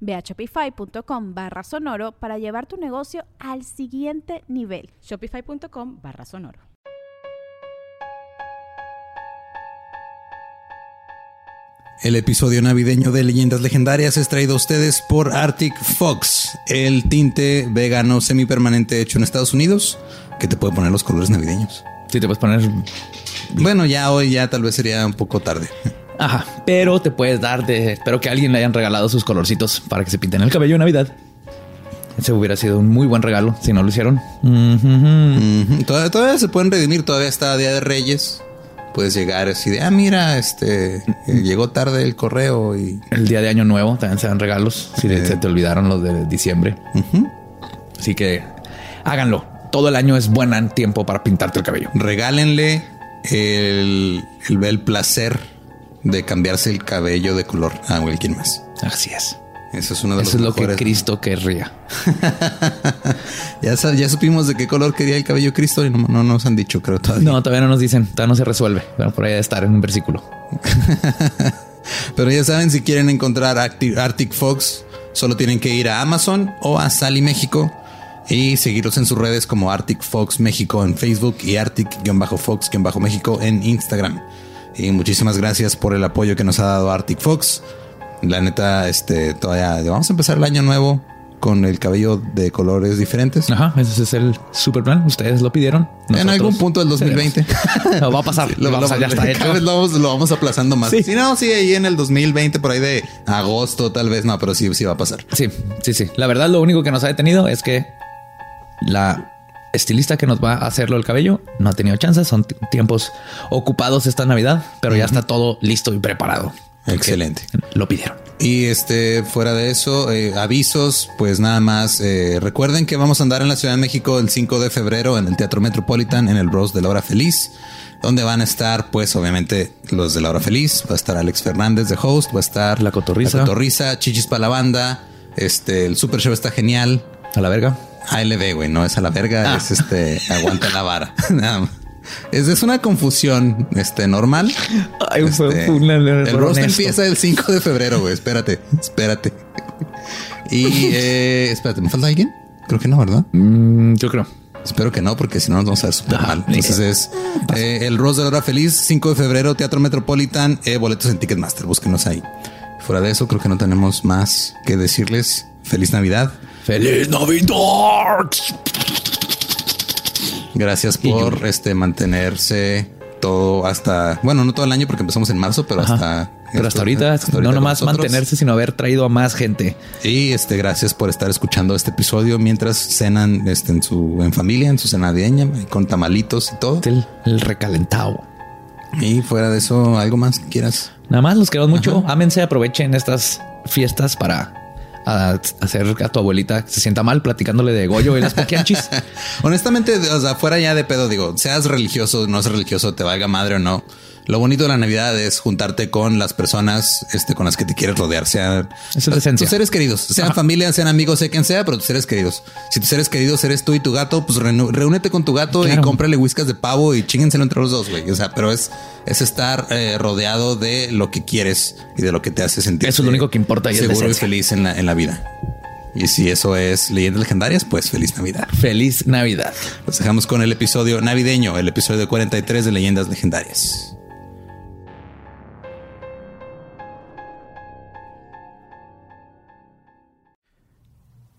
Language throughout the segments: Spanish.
Ve a shopify.com barra sonoro para llevar tu negocio al siguiente nivel. Shopify.com barra sonoro. El episodio navideño de Leyendas Legendarias es traído a ustedes por Arctic Fox, el tinte vegano semipermanente hecho en Estados Unidos que te puede poner los colores navideños. Sí, te puedes poner. Bueno, ya hoy ya tal vez sería un poco tarde. Ajá, pero te puedes dar de. Espero que alguien le hayan regalado sus colorcitos para que se pinten el cabello de Navidad. Ese hubiera sido un muy buen regalo si no lo hicieron. Todavía, todavía se pueden redimir, todavía está Día de Reyes. Puedes llegar así de, ah, mira, este eh, llegó tarde el correo y El día de Año Nuevo también se dan regalos si se te olvidaron los de diciembre. Así que háganlo. Todo el año es buen tiempo para pintarte el cabello. regálenle el, el, el placer de cambiarse el cabello de color a alguien más. Así es. Eso es uno de Eso los es lo que. Cristo querría. ya, ya supimos de qué color quería el cabello Cristo y no, no nos han dicho, creo todavía. No, todavía no nos dicen, todavía no se resuelve. Pero por ahí debe estar en un versículo. Pero ya saben, si quieren encontrar Arctic, Arctic Fox, solo tienen que ir a Amazon o a Sally México y seguirlos en sus redes como Arctic Fox México en Facebook y Arctic-Fox-México en Instagram. Y muchísimas gracias por el apoyo que nos ha dado Arctic Fox. La neta, este, todavía vamos a empezar el año nuevo con el cabello de colores diferentes. Ajá, ese es el super plan. Ustedes lo pidieron. en algún punto del 2020. cedemos. No, va a pasar. Lo Vamos, vamos- ya está cada hecho. vez lo vamos, lo vamos aplazando más. Sí. Si no, sí, ahí en el 2020, por ahí de agosto, tal vez no, pero sí, sí va a pasar. Sí, sí, sí. La verdad, lo único que nos ha detenido es que la estilista que nos va a hacerlo el cabello no ha tenido chance. Son tiempos ocupados esta Navidad, pero ya está todo listo y preparado. Excelente. Lo pidieron. Y este, fuera de eso, eh, avisos, pues nada más. eh, recuerden que vamos a andar en la Ciudad de México el 5 de febrero en el Teatro Metropolitan, en el Bros de la Hora Feliz, donde van a estar, pues obviamente, los de la Hora Feliz. Va a estar Alex Fernández de host, va a estar La Cotorrisa. la Cotorrisa, Chichis para la banda. Este, el Super Show está genial. A la verga. ALB, güey, no es a la verga, Ah. es este, aguanta la vara. Nada más. Es, es una confusión este, normal. Ay, fue- Este, fue un error el roast empieza el 5 de febrero, güey. Espérate, espérate. Y eh, espérate, ¿me falta alguien? Creo que no, ¿verdad? Mm, yo creo. Espero que no, porque si no nos vamos a ver súper mal. Entonces es eh, el Rose de la Hora Feliz, 5 de febrero, Teatro Metropolitan, eh, boletos en Ticketmaster, búsquenos ahí. Fuera de eso, creo que no tenemos más que decirles. Feliz Navidad. ¡Feliz Navidad! Gracias por este mantenerse todo hasta, bueno, no todo el año porque empezamos en marzo, pero Ajá. hasta Pero hasta ahorita, hasta no nomás nosotros. mantenerse, sino haber traído a más gente. Y este, gracias por estar escuchando este episodio mientras cenan este, en su en familia, en su cena navideña, con tamalitos y todo. El, el recalentado. Y fuera de eso, algo más que quieras. Nada más los queremos mucho. Ámense, aprovechen estas fiestas para a- hacer a tu abuelita que se sienta mal platicándole de Goyo y las poquianchis. Honestamente, o sea, fuera ya de pedo, digo, seas religioso, no seas religioso, te valga madre o no. Lo bonito de la Navidad es juntarte con las personas este, con las que te quieres rodear, sean es tus seres queridos, sean Ajá. familia, sean amigos, sea quien sea, pero tus seres queridos. Si tus seres queridos eres tú y tu gato, pues reú- reúnete con tu gato y cómprale whiskas de pavo y chíngenselo entre los dos, güey. O sea, pero es, es estar eh, rodeado de lo que quieres y de lo que te hace sentir. Eso es lo único que importa y seguro y feliz en la, en la vida. Y si eso es leyendas legendarias, pues feliz Navidad. Feliz Navidad. Los dejamos con el episodio navideño, el episodio 43 de Leyendas Legendarias.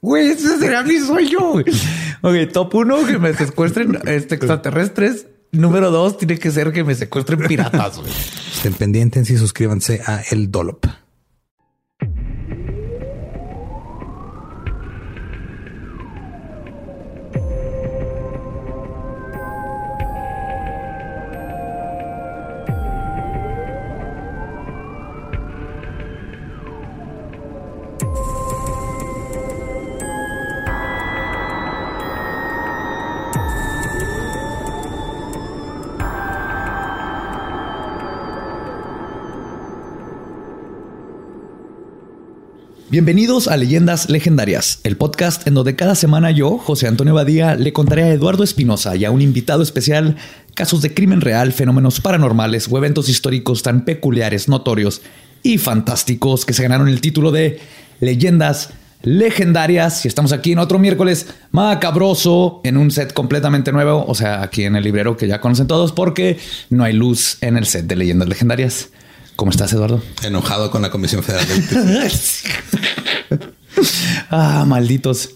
Güey, ese será mi sueño. Ok, top uno, que me secuestren este, extraterrestres. Número dos, tiene que ser que me secuestren piratas. Estén pendientes y suscríbanse a El Dolop. Bienvenidos a Leyendas Legendarias, el podcast en donde cada semana yo, José Antonio Badía, le contaré a Eduardo Espinosa y a un invitado especial casos de crimen real, fenómenos paranormales o eventos históricos tan peculiares, notorios y fantásticos que se ganaron el título de Leyendas Legendarias. Y estamos aquí en otro miércoles macabroso, en un set completamente nuevo, o sea, aquí en el librero que ya conocen todos, porque no hay luz en el set de Leyendas Legendarias. ¿Cómo estás, Eduardo? Enojado con la Comisión Federal del Ah, malditos.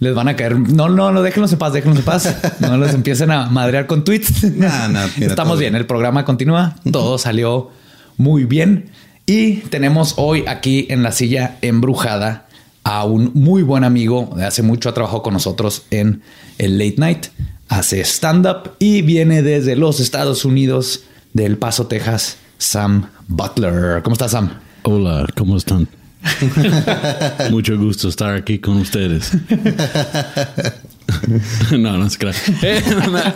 Les van a caer. No, no, no, déjenlos en paz, déjenlos en paz. No les empiecen a madrear con tweets. Estamos bien, el programa continúa. Todo salió muy bien. Y tenemos hoy aquí en la silla embrujada a un muy buen amigo. De hace mucho ha trabajado con nosotros en el Late Night. Hace stand-up y viene desde los Estados Unidos, de El Paso, Texas Sam Butler. ¿Cómo estás, Sam? Hola, ¿cómo están? Mucho gusto estar aquí con ustedes. no, no se crea. Eh,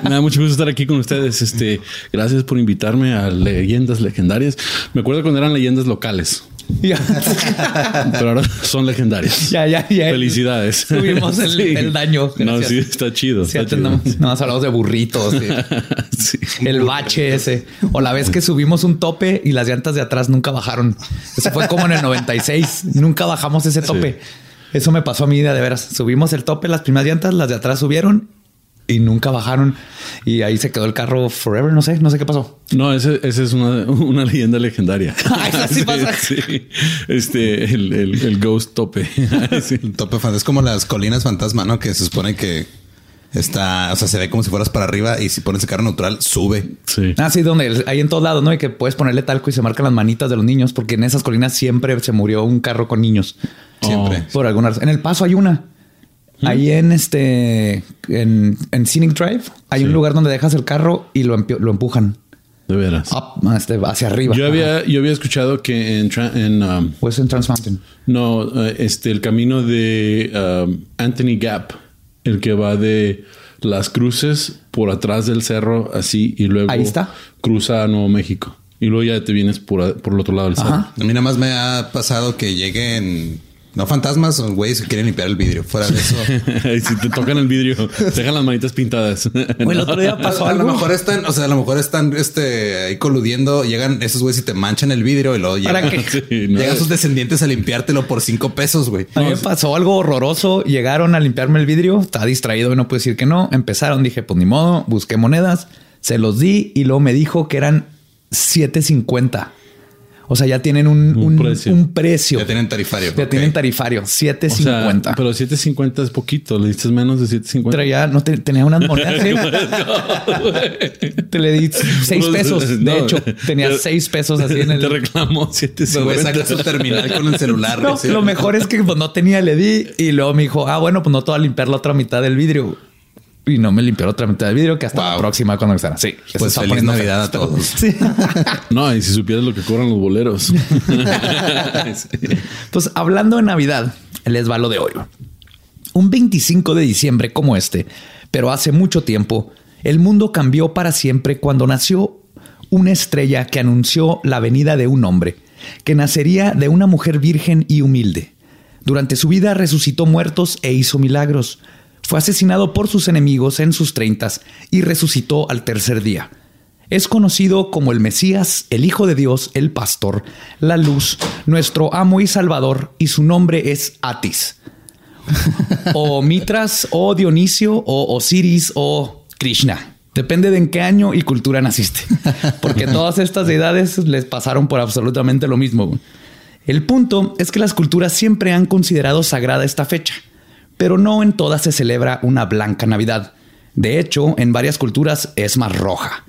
me, da mucho gusto estar aquí con ustedes. Este, gracias por invitarme a leyendas legendarias. Me acuerdo cuando eran leyendas locales. Pero ahora son legendarias. Ya, ya, ya. Felicidades. Tuvimos el, daño. No, sí, está chido. Sí, No, más hablamos de burritos. el bache ese. O la vez que subimos un tope y las llantas de atrás nunca bajaron. Eso fue como en el 96. Nunca bajamos ese tope. Eso me pasó a mí de veras. Subimos el tope, las primeras llantas, las de atrás subieron y nunca bajaron y ahí se quedó el carro forever. No sé, no sé qué pasó. No, ese, es una, leyenda legendaria. sí, pasa. Este, el, ghost tope. El tope es como las colinas fantasma, ¿no? Que se supone que está, o sea, se ve como si fueras para arriba y si pones el carro neutral, sube. Sí. Ah, sí, donde hay en todos lados, ¿no? Y que puedes ponerle talco y se marcan las manitas de los niños, porque en esas colinas siempre se murió un carro con niños. Siempre. Por alguna razón. En el paso hay una. Ahí en este, en, en Scenic Drive, hay un lugar donde dejas el carro y lo, lo empujan. De veras. Este, hacia arriba. Yo había, yo había escuchado que en, en um, en Trans Mountain. No, uh, este, el camino de um, Anthony Gap, el que va de las cruces por atrás del cerro, así, y luego Ahí está. cruza a Nuevo México. Y luego ya te vienes por, por el otro lado del cerro. A mí nada más me ha pasado que lleguen no fantasmas, son güeyes que quieren limpiar el vidrio. Fuera de eso. si te tocan el vidrio, te dejan las manitas pintadas. el otro día pasó algo. A lo mejor están, o sea, a lo mejor están este, ahí coludiendo. Llegan esos güeyes y te manchan el vidrio y luego llegan, llegan sus descendientes a limpiártelo por cinco pesos, güey. A mí me pasó algo horroroso. Llegaron a limpiarme el vidrio. Estaba distraído y no puedo decir que no. Empezaron, dije, pues ni modo, busqué monedas, se los di y luego me dijo que eran 750. O sea, ya tienen un, precio. Ya tienen tarifario. Ya tienen tarifario. 7.50. pero 7.50 es poquito. Le diste menos de 7.50. Pero ya no tenía unas monedas. te le di 6 pesos. De hecho, tenía 6 pesos así en el. Te reclamó 7.50. Saca su terminal con el celular. lo mejor es que pues, no tenía, le di y luego me dijo, ah, bueno, pues no te voy a limpiar la otra mitad del vidrio y no me limpió otra mitad del vidrio que hasta la próxima cuando estará. Sí, pues feliz Navidad a todos. Sí. no, y si supieras lo que cobran los boleros. Pues hablando de Navidad, les va lo de hoy. Un 25 de diciembre como este, Pero hace mucho tiempo, el mundo cambió para siempre cuando nació una estrella que anunció la venida de un hombre, que nacería de una mujer virgen y humilde. Durante su vida resucitó muertos e hizo milagros. Fue asesinado por sus enemigos en sus treintas y resucitó al tercer día. Es conocido como el Mesías, el Hijo de Dios, el Pastor, la Luz, nuestro amo y Salvador, y su nombre es Atis. o Mitras, o Dionisio, o Osiris, o Krishna. Depende de en qué año y cultura naciste. Porque todas estas deidades les pasaron por absolutamente lo mismo. El punto es que las culturas siempre han considerado sagrada esta fecha, pero no en todas se celebra una blanca Navidad. De hecho, en varias culturas es más roja.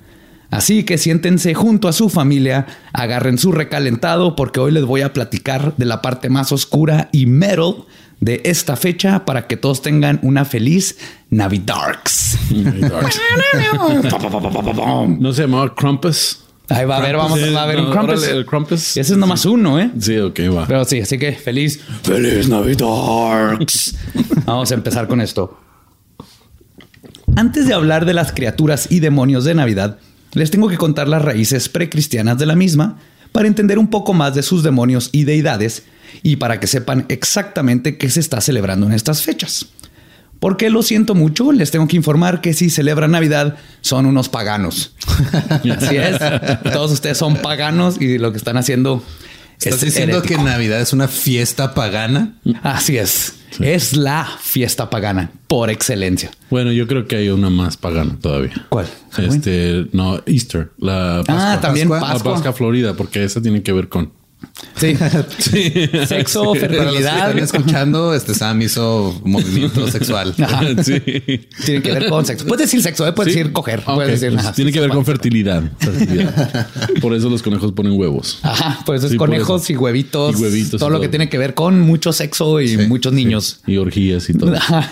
Así que siéntense junto a su familia, agarren su recalentado porque hoy les voy a platicar de la parte más oscura y metal de esta fecha para que todos tengan una feliz Navidarks. ¿No se llamaba Crumpus? Ahí va a ver, vamos a ver un Crumpus. El Crumpus. Ese es nomás uno, ¿eh? Sí, ok, va. Pero sí, así que feliz, feliz Navidarks. vamos a empezar con esto. Antes de hablar de las criaturas y demonios de Navidad, les tengo que contar las raíces precristianas de la misma para entender un poco más de sus demonios y deidades y para que sepan exactamente qué se está celebrando en estas fechas. Porque lo siento mucho, les tengo que informar que si celebran Navidad son unos paganos. Así es. Todos ustedes son paganos y lo que están haciendo ¿Estás es diciendo herético. que Navidad es una fiesta pagana? Así es. Es la fiesta pagana por excelencia. Bueno, yo creo que hay una más pagana todavía. ¿Cuál? Este, no, Easter, la Pascua. Ah, también Pascua. La. Pascua Florida, porque esa tiene que ver con. Sí. Sexo, Para los que fertilidad. están escuchando, este Sam hizo movimiento sexual. Ajá. sí. Tiene que ver con sexo. Puedes decir sexo, ¿eh? puedes Sí. decir coger. Ah, ok, puedes decir, pues ajá, tiene sí, que ver con fertilidad. fertilidad. Por eso los conejos ponen huevos. Ajá, pues es Sí, por conejos eso. y huevitos. Y huevitos y todo lo que tiene que ver con mucho sexo y muchos niños. Y orgías y todo. Ajá.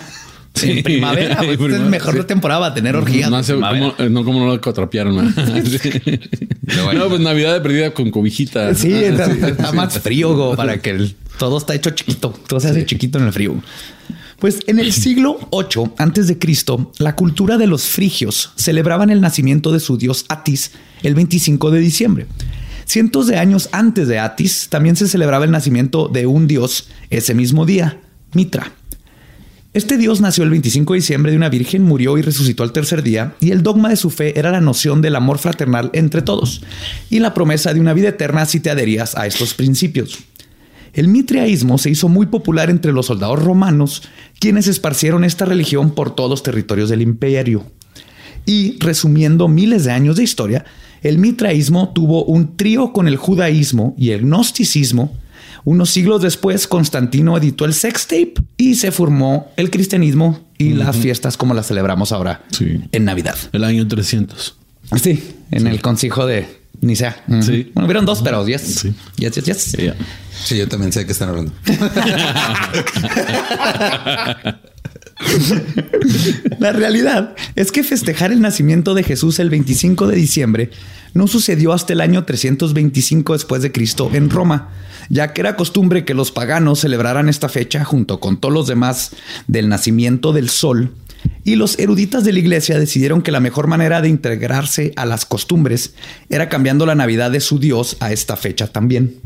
Sí. En primavera, pues, es mejor de temporada para tener orgías. No, sé primavera. cómo, eh, no, no lo cotrapearon. ¿no? no, pues Navidad de perdida con cobijita. Sí, está, está más frío como para que el- todo está hecho chiquito. Todo se hace chiquito en el frío. Pues en el siglo 8 antes de Cristo, la cultura de los frigios celebraban el nacimiento de su dios Atis el 25 de diciembre. Cientos de años antes de Atis también se celebraba el nacimiento de un dios ese mismo día, Mitra. Este dios nació el 25 de diciembre de una virgen, murió y resucitó al tercer día, y el dogma de su fe era la noción del amor fraternal entre todos y la promesa de una vida eterna si te adherías a estos principios. El mitriaísmo se hizo muy popular entre los soldados romanos, quienes esparcieron esta religión por todos los territorios del imperio. Y resumiendo miles de años de historia, el mitraísmo tuvo un trío con el judaísmo y el gnosticismo. Unos siglos después, Constantino editó el sextape y se formó el cristianismo y las fiestas como las celebramos ahora Sí. en Navidad. El año 300. Sí, en el concilio de Nicea. Sí. Bueno, hubieron dos, pero yes. Sí. Yes, yes, yes. Sí, yo también sé de qué están hablando. La realidad es que festejar el nacimiento de Jesús el 25 de diciembre no sucedió hasta el año 325 después de Cristo en Roma, ya que era costumbre que los paganos celebraran esta fecha junto con todos los demás del nacimiento del sol, y los eruditas de la iglesia decidieron que la mejor manera de integrarse a las costumbres era cambiando la Navidad de su Dios a esta fecha también.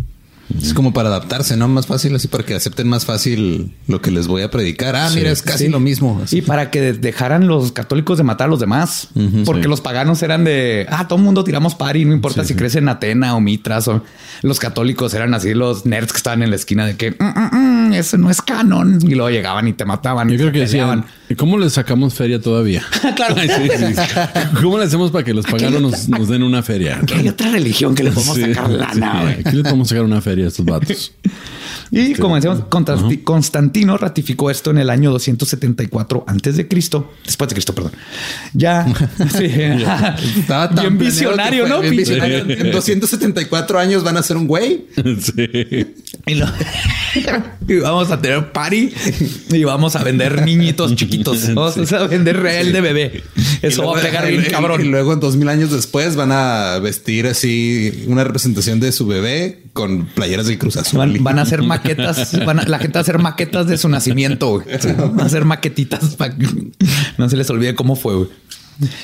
Es como para adaptarse, ¿no? Más fácil, así para que acepten más fácil lo que les voy a predicar. Ah, mira, es casi Sí. lo mismo. Así. Y para que dejaran los católicos de matar a los demás. porque sí. los paganos eran de, ah, todo el mundo tiramos pari, no importa si crees en Atena o Mitras. O los católicos eran así los nerds que estaban en la esquina de que, "Mm, mm, mm, eso no es canon. Y luego llegaban y te mataban. Yo creo que decían, ¿y ¿cómo le sacamos feria todavía? claro. Ay, sí, sí. ¿Cómo le hacemos para que los paganos nos, nos den una feria? Que hay otra religión que le podemos Sí, sacar lana. Aquí le podemos sacar una feria a estos vatos. Y como decíamos, Constanti- Constantino ratificó esto en el año 274 antes de Cristo, después de Cristo, perdón. Ya, sí, Estaba tan bien visionario, ¿no? bien visionario. En 274 años van a ser un güey. Sí. Y, lo- y vamos a tener party y vamos a vender niñitos chiquitos. Vamos a vender real de bebé. Eso va a pegar bien cabrón. Y luego, en dos mil años después, van a vestir así una representación de su bebé con playeras del Cruz Azul. Van, van a hacer maquetas, van a- la gente va a hacer maquetas de su nacimiento. Van a hacer maquetitas para que no se les olvide cómo fue. güey.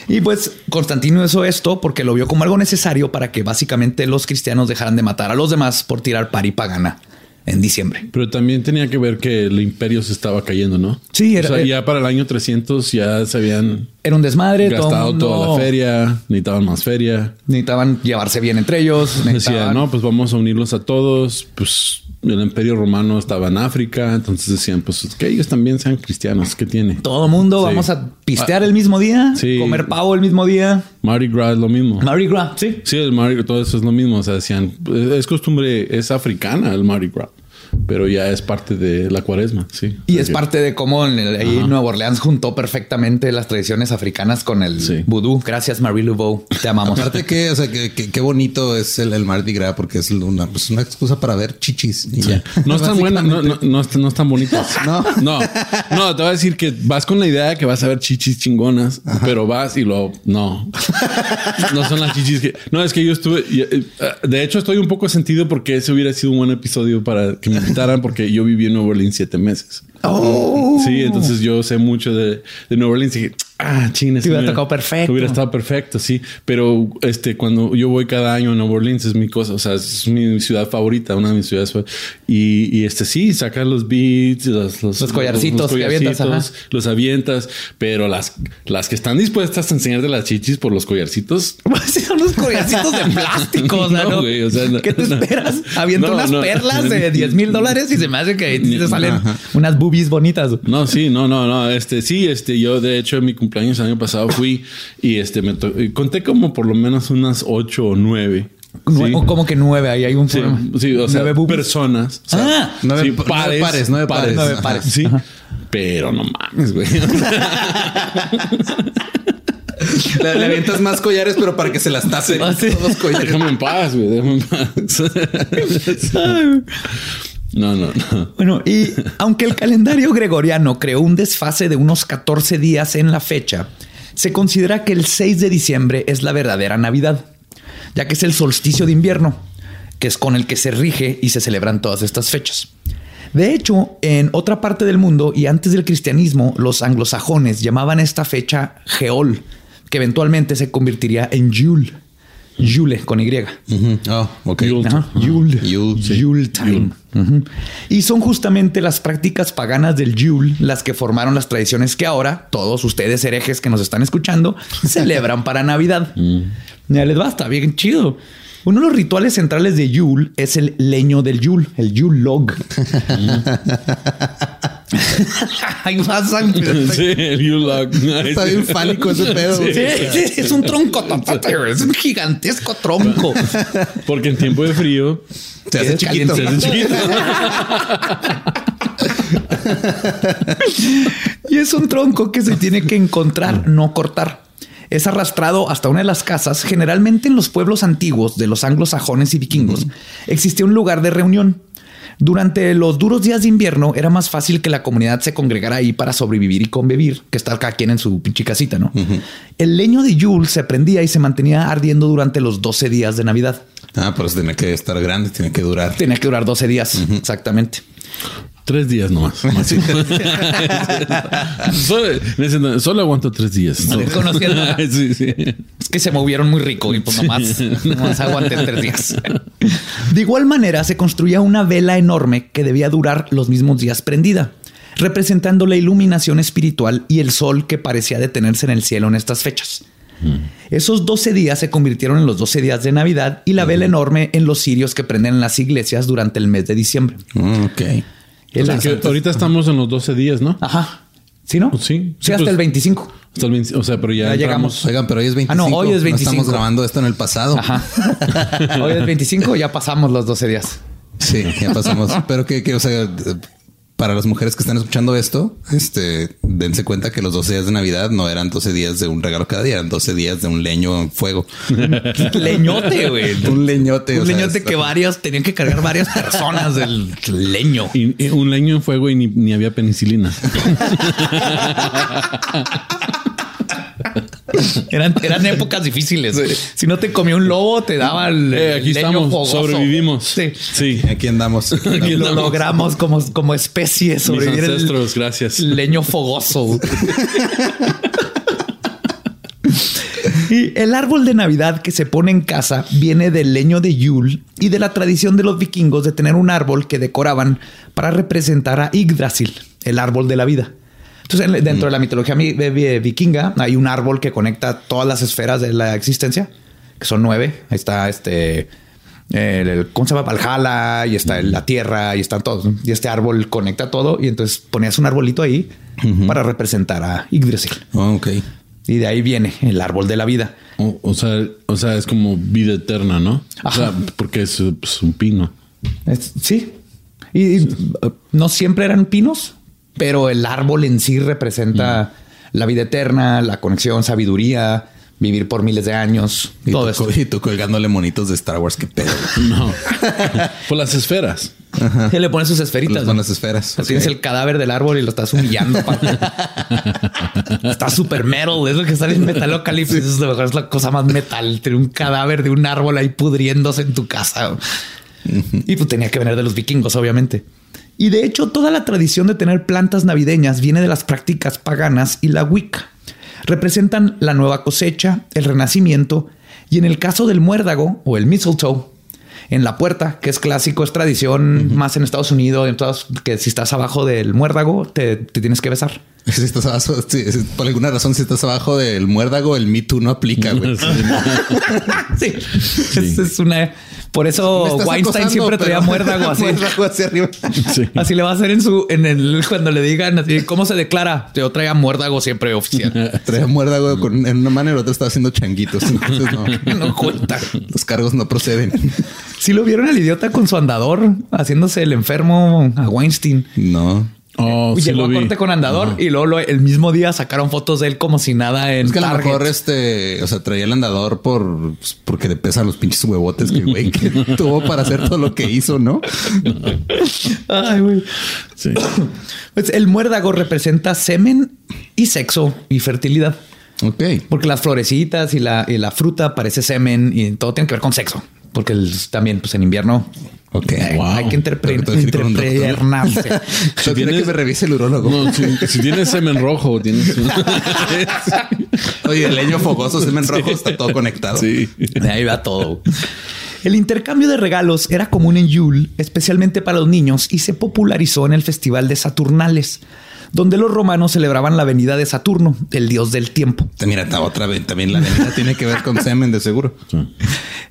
Y pues Constantino hizo esto porque lo vio como algo necesario para que básicamente los cristianos dejaran de matar a los demás por tirar pari pagana en diciembre. Pero también tenía que ver que el imperio se estaba cayendo, ¿no? Sí, era- O sea, ya para el año 300 ya se habían Era un desmadre, todo gastado mundo toda la feria, necesitaban más feria. Necesitaban llevarse bien entre ellos. Decía, necesitaban- no, pues vamos a unirlos a todos. Pues el imperio romano estaba en África, entonces decían, pues que ellos también sean cristianos. ¿Qué tiene? Todo mundo Sí. vamos a pistear el mismo día, Sí. comer pavo el mismo día. Mardi Gras es lo mismo. Mardi Gras, sí. Sí, el Mardi todo eso es lo mismo. O sea, decían, es costumbre, es africana el Mardi Gras, pero ya es parte de la cuaresma, sí. Y es parte de cómo en el- ahí Nueva Orleans juntó perfectamente las tradiciones africanas con el Sí. vudú. Gracias, Marie Laveau. Te amamos. Aparte que, o sea, que, que- qué bonito es el, el Mardi Gras porque es una, pues, una excusa para ver chichis y ya. No están buenas, no, no, no, están- no están bonitas. No. no, no, te voy a decir que vas con la idea de que vas a ver chichis chingonas, pero vas y lo no, no son las chichis que no es que yo estuve. eh, De hecho, estoy un poco sentido porque ese hubiera sido un buen episodio para que me invitaran, porque yo viví en Nueva Orleans siete meses. Oh. Sí, entonces yo sé mucho de, de Nueva Orleans y dije, ah, chines. Te hubiera tocado perfecto. Hubiera estado perfecto, sí. Pero este, cuando yo voy cada año a Nueva Orleans es mi cosa, o sea, es mi ciudad favorita, una de mis ciudades. Y, y este sí, sacan los beats, los, Los collarcitos que avientas, collarcitos, los avientas, pero las, las que están dispuestas a enseñarte las chichis por los collarcitos. Son los collarcitos de plástico, o sea, No, ¿no? güey, o sea, no. ¿Qué te esperas? Avienta No, unas no. perlas de 10 mil dólares y se me hace que te salen Ajá. unas boobies bonitas. No, sí, no, no, no. Este, sí, este, yo de hecho en mi cumpleaños el año pasado fui y este me y conté como por lo menos unas ocho o nueve. Nue- Sí. o como que nueve, ahí hay un Sí, sí, o sea, Nueve personas. O sea, Ah, nueve- sí, nueve pares, nueve pares. Nueve Ajá. pares. Sí, pero no mames, güey. Le, le avientas más collares, pero para que se las tapen. Ah, déjame en paz, güey. Déjame en paz. no, no, no. Bueno, y aunque el calendario gregoriano creó un desfase de unos 14 días en la fecha, se considera que el 6 de diciembre es la verdadera Navidad, ya que es el solsticio de invierno, que es con el que se rige y se celebran todas estas fechas. De hecho, en otra parte del mundo y antes del cristianismo, los anglosajones llamaban esta fecha Geol, que eventualmente se convertiría en Yule. Yule con Y. Oh, ok. Yule. Ajá, Yule. Yule, sí. Yule time. Y son justamente las prácticas paganas del Yule las que formaron las tradiciones que ahora todos ustedes herejes que nos están escuchando celebran para Navidad. Ya les basta, bien chido. Uno de los rituales centrales de Yule es el leño del Yule, el Yule log. Ahí vas, Ángel. Sí, el U-Lock. Está bien fálico ese pedo. Sí, sí, es un tronco, es un gigantesco tronco. Porque en tiempo de frío Se hace chiquito. se hace chiquito. Y es un tronco que se tiene que encontrar, no cortar. Es arrastrado hasta una de las casas. Generalmente en los pueblos antiguos de los anglosajones y vikingos existía un lugar de reunión. Durante los duros días de invierno era más fácil que la comunidad se congregara ahí para sobrevivir y convivir que estar cada quien en su pinche casita, ¿no? El leño de Yule se prendía y se mantenía ardiendo durante los 12 días de Navidad. Ah, pero eso tiene que estar grande, tiene que durar. Tenía que durar 12 días, exactamente. Tres días nomás. solo, solo aguanto tres días. No. Conociendo. Sí, sí. Es que se movieron muy rico y pues nomás, nomás aguanté tres días. De igual manera, se construía una vela enorme que debía durar los mismos días prendida, representando la iluminación espiritual y el sol que parecía detenerse en el cielo en estas fechas. Esos 12 días se convirtieron en los 12 días de Navidad y la vela enorme en los cirios que prenden en las iglesias durante el mes de diciembre. Mm, ok. O sea, que ahorita estamos en los 12 días, ¿no? Ajá. ¿Sí, no? Sí. Sí, Sí, hasta pues- el 25. Hasta el 20 o sea, pero ya, Ya llegamos. Oigan, pero hoy es 25. Ah, no, hoy es 25. estamos grabando esto en el pasado. Ajá. Hoy es 25, ya pasamos los 12 días. Sí, ya pasamos. pero que, que, o sea, para las mujeres que están escuchando esto, este, dense cuenta que los 12 días de Navidad no eran 12 días de un regalo cada día, eran 12 días de un leño en fuego. Leñote, güey. un leñote. Un o sea, leñote está- que varios tenían que cargar varias personas del leño. Y, y un leño en fuego y ni, ni había penicilina. Eran, eran épocas difíciles. Si no te comió un lobo, te daba el. Eh, aquí leño estamos, fogoso. sobrevivimos. Sí. Sí. Aquí andamos. Aquí Lo andamos. logramos como, como especie Mis sobrevivir el ancestros, gracias. leño fogoso. y el árbol de Navidad que se pone en casa viene del leño de Yule y de la tradición de los vikingos de tener un árbol que decoraban para representar a Yggdrasil, el árbol de la vida. Entonces, en- dentro de la mitología mi- de- de vikinga hay un árbol que conecta todas las esferas de la existencia, que son nueve. Ahí está este el, ¿cómo se llama? Valhalla y está la tierra y están todos. Y este árbol conecta todo y entonces ponías un arbolito ahí para representar a Yggdrasil. Oh, ok. Y de ahí viene el árbol de la vida. O, o sea, o sea, es como vida eterna, ¿no? O sea, Ajá. porque es pues, un pino. Es- sí. Y, y, no siempre eran pinos, pero el árbol en sí representa la vida eterna, la conexión, sabiduría, vivir por miles de años y todo tú, y tú colgándole monitos de Star Wars. Qué pedo. No. Por las esferas. Y le pones sus esferitas. Con las esferas. O sea, Tienes el cadáver del árbol y lo estás humillando. está súper metal. Es lo que sale en Metalocalipsis. Es, lo mejor, es la cosa más metal. Tener un cadáver de un árbol ahí pudriéndose en tu casa. Y pues tenía que venir de los vikingos, obviamente. Y de hecho, toda la tradición de tener plantas navideñas viene de las prácticas paganas y la Wicca. Representan la nueva cosecha, el renacimiento y en el caso del muérdago o el mistletoe, en la puerta, que es clásico, es tradición más en Estados Unidos, en todas, que si estás abajo del muérdago, te, te tienes que besar. Si estás abajo, por alguna razón, si estás abajo del muérdago, el Me Too no aplica, güey. Sí, Es, es una. Por eso Weinstein acosando, siempre traía muérdago así. muérdago hacia arriba. Sí. Así le va a hacer en su, en el, cuando le digan así, ¿cómo se declara? Yo traiga muérdago siempre oficial. Traía muérdago con, en una mano y la otra estaba haciendo changuitos. Entonces no, No cuenta. los cargos no proceden. Si lo vieron al idiota con su andador, haciéndose el enfermo a Weinstein. No. Oh, sí Llegó a vi. corte con andador y luego lo- el mismo día sacaron fotos de él como si nada en Es que a lo mejor este, o sea, traía el andador por pues, porque le pesan los pinches huevotes que güey que tuvo para hacer todo lo que hizo, ¿no? Ay, güey. Sí. Pues el muérdago representa semen y sexo y fertilidad. Ok. Porque las florecitas y la, y la fruta parece semen y todo tiene que ver con sexo. Porque el- también, pues en invierno, Ok. hay, Wow. hay que interpreternarse. Tienes- que me revise el urólogo. No, si, si tienes semen rojo, tienes. Oye, el leño fogoso, semen rojo, está todo conectado. sí. De ahí va todo. El intercambio de regalos era común en Yule, especialmente para los niños, y se popularizó en el Festival de Saturnales, donde los romanos celebraban la venida de Saturno, el dios del tiempo. Mira, está otra vez también la venida tiene que ver con semen de seguro.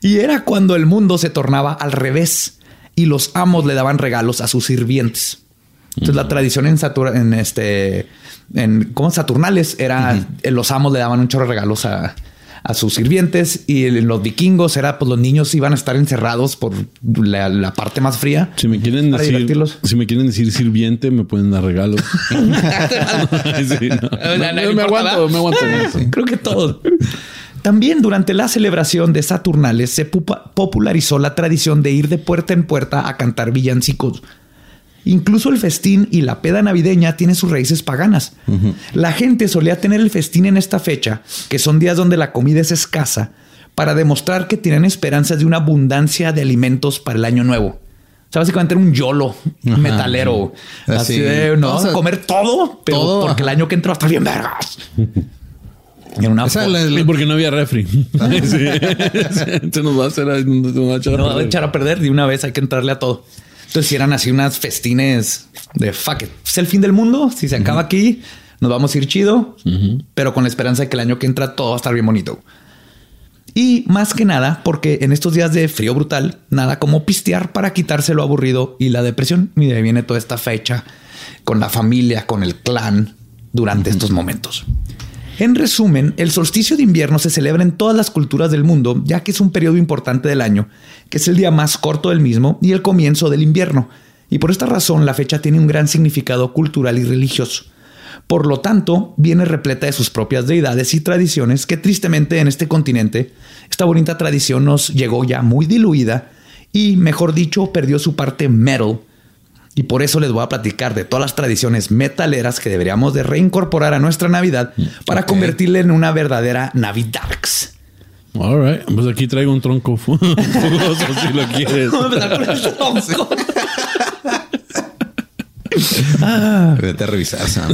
Y era cuando el mundo se tornaba al revés y los amos le daban regalos a sus sirvientes. Entonces la tradición en Satur en este en como Saturnales era eh, los amos le daban un chorro de regalos a, a sus sirvientes y los vikingos era pues los niños iban a estar encerrados por la, la parte más fría. Si me quieren Para decir, divertirlos. si me quieren decir sirviente, me pueden dar regalos. Sí, no. No, no, no me, aguanto, me aguanto. Creo que todos. También durante la celebración de Saturnales se popularizó la tradición de ir de puerta en puerta a cantar villancicos. Incluso el festín y la peda navideña tienen sus raíces paganas. La gente solía tener el festín en esta fecha, que son días donde la comida es escasa, para demostrar que tienen esperanzas de una abundancia de alimentos para el año nuevo. O sea, básicamente era un yolo Ajá, metalero. sí. Así Así. de, no, Vamos a- comer todo, pero todo, porque el año que entra va a estar bien vergas. Era una Esa la- porque no había refri. Sí. Se nos va a hacer, nos va a echar a no va a echar a perder de una vez, hay que entrarle a todo. Entonces, si eran así unas festines de fuck it. Es el fin del mundo. Si se acaba aquí, nos vamos a ir chido, pero con la esperanza de que el año que entra todo va a estar bien bonito. Y más que nada, porque en estos días de frío brutal, nada como pistear para quitarse lo aburrido y la depresión. Y de ahí viene toda esta fecha con la familia, con el clan durante estos momentos. En resumen, el solsticio de invierno se celebra en todas las culturas del mundo, ya que es un periodo importante del año, que es el día más corto del mismo y el comienzo del invierno. Y por esta razón la fecha tiene un gran significado cultural y religioso. Por lo tanto, viene repleta de sus propias deidades y tradiciones que tristemente en este continente esta bonita tradición nos llegó ya muy diluida y, mejor dicho, perdió su parte metal Y por eso les voy a platicar de todas las tradiciones metaleras que deberíamos de reincorporar a nuestra Navidad para Ok. convertirla en una verdadera Navidarks. All right. Pues aquí traigo un tronco fogoso si lo quieres. Vete a revisar, Sam.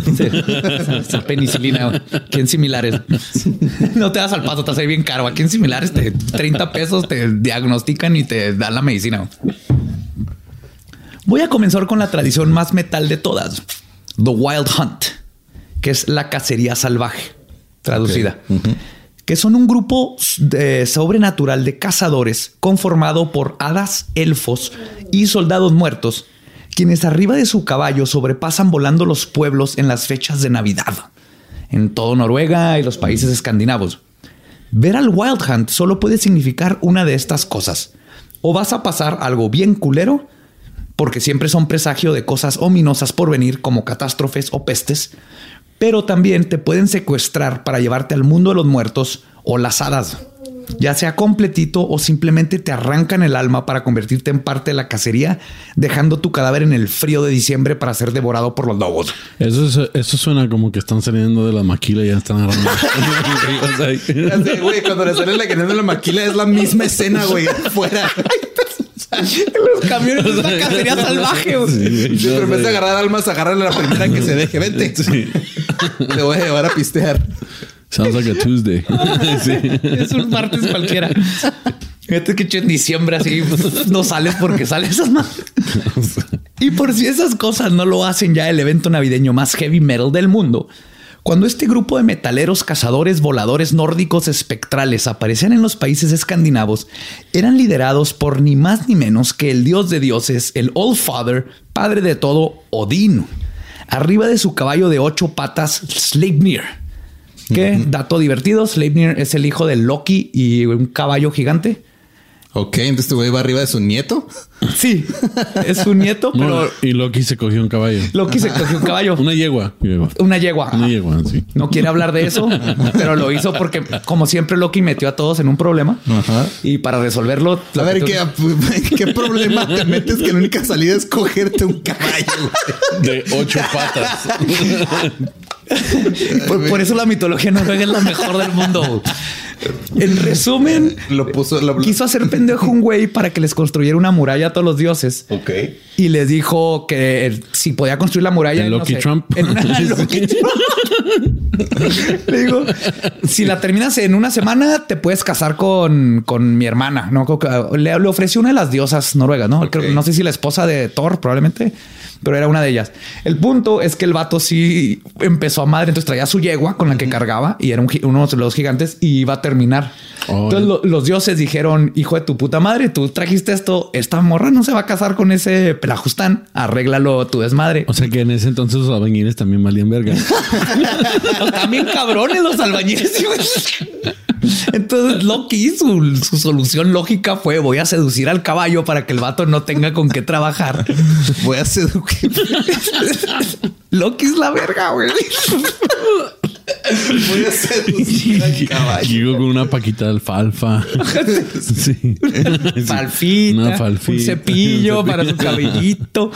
Esa penicilina. ¿Qué en similares? No te das al paso, te hace bien caro. Aquí en similares te 30 pesos te diagnostican y te dan la medicina. Voy a comenzar con la tradición más metal de todas, The Wild Hunt, que es la cacería salvaje, traducida. Que son un grupo de- sobrenatural de cazadores conformado por hadas, elfos y soldados muertos, quienes arriba de su caballo sobrepasan volando los pueblos en las fechas de Navidad, en todo Noruega y los países escandinavos. Ver al Wild Hunt solo puede significar una de estas cosas. O vas a pasar algo bien culero, porque siempre son presagio de cosas ominosas por venir como catástrofes o pestes, pero también te pueden secuestrar para llevarte al mundo de los muertos o las hadas, ya sea completito o simplemente te arrancan el alma para convertirte en parte de la cacería, dejando tu cadáver en el frío de diciembre para ser devorado por los lobos. Eso, es- eso suena como que están saliendo de la maquila y ya están agarrando. O sea, Ya sé, güey, cuando le sale la de la maquila es la misma escena, güey, afuera. Los camiones es una cacería salvaje. güey. Sí, Sí, pero en vez de agarrar almas, agarran a la primera que se deje. Vente. Te voy a llevar a pistear. Sounds like a Tuesday. Sí. Es un martes cualquiera. Fíjate que en diciembre así no sales porque sales esas más. Y por si esas cosas no lo hacen ya el evento navideño más heavy metal del mundo. Cuando este grupo de metaleros cazadores voladores nórdicos espectrales aparecían en los países escandinavos, eran liderados por ni más ni menos que el dios de dioses, el All Father, padre de todo, Odín. Arriba de su caballo de ocho patas, Sleipnir. Que, dato divertido, Sleipnir es el hijo de Loki y un caballo gigante. Ok, entonces este güey va arriba de su nieto. Sí, es su nieto, pero No, y Loki se cogió un caballo. Loki se cogió un caballo, Una yegua. yegua. una yegua. Una yegua, sí. No quiere hablar de eso, pero lo hizo porque, como siempre, Loki metió a todos en un problema. Ajá. Y para resolverlo, A ver, ¿qué, ¿qué problema te metes que la única salida es cogerte un caballo? De ocho patas. por, por eso la mitología noruega es la mejor del mundo. En resumen, Lo puso... Lo... quiso hacer pendejo un güey para que les construyera una muralla a todos los dioses. Ok. Y les dijo que eh, si podía construir la muralla. ¿El no Lucky sé, Trump? en una- Lucky Trump. Le digo, si la terminas en una semana, te puedes casar con, con mi hermana. No que- le, le ofreció una de las diosas noruegas, no Creo- no sé si la esposa de Thor, probablemente, pero era una de ellas. El punto es que el vato sí empezó a madre. Entonces traía su yegua con la que cargaba y era un uno de los gigantes y iba a terminar. Oh, Entonces lo- los dioses dijeron, hijo de tu puta madre, tú trajiste esto, esta morra no se va a casar con ese pelajustán, arréglalo tu desmadre. O sea que en ese entonces los albañiles también valían verga. También cabrones los albañiles. Entonces Loki, su, su solución lógica fue voy a seducir al caballo para que el vato no tenga con qué trabajar. Voy a seducir. Loki es la verga, güey. Voy a seducir al caballo. Llego con una paquita de alfalfa. Sí. Falfita, Una falfita. un cepillo para su cabellito,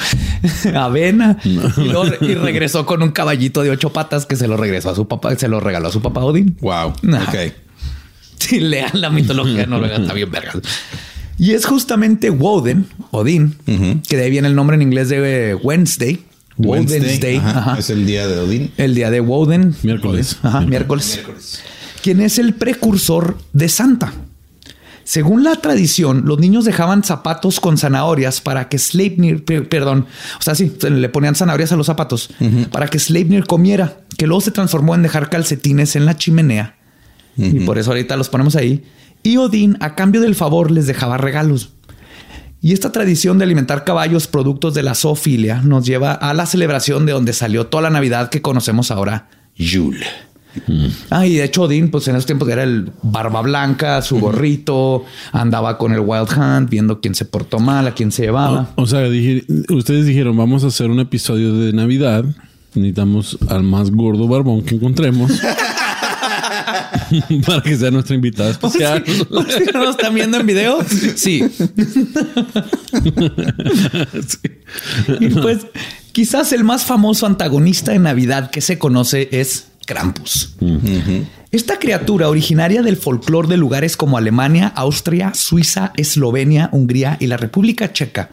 avena y, regresó con un caballito de ocho patas que se lo regresó a su papá, se lo regaló a su papá Odín. Wow. Nah. Ok. Sí, lean la mitología noruega, está bien vergas. Y es justamente Woden, Odín, que de ahí viene el nombre en inglés de eh, Wednesday. Woden's Day. Ajá, ajá. Es el día de Odín. El día de Woden. Miércoles. Ajá, miércoles. Quien es el precursor de Santa. Según la tradición, los niños dejaban zapatos con zanahorias para que Sleipnir, per- perdón, o sea, sí, le ponían zanahorias a los zapatos para que Sleipnir comiera, que luego se transformó en dejar calcetines en la chimenea. Y por eso ahorita los ponemos ahí. Y Odín, a cambio del favor, les dejaba regalos. Y esta tradición de alimentar caballos productos de la zoofilia nos lleva a la celebración de donde salió toda la Navidad que conocemos ahora, Yule. Ah, y de hecho Odín, pues en esos tiempos era el barba blanca, su gorrito, andaba con el Wild Hunt, viendo quién se portó mal, a quién se llevaba. O sea, dije- ustedes dijeron, vamos a hacer un episodio de Navidad. Necesitamos al más gordo barbón que encontremos. Para que sea nuestra invitada especial. Sí, por si no nos están viendo en video. Sí. Y pues quizás el más famoso antagonista de Navidad que se conoce es Krampus. Esta criatura originaria del folclore de lugares como Alemania, Austria, Suiza, Eslovenia, Hungría y la República Checa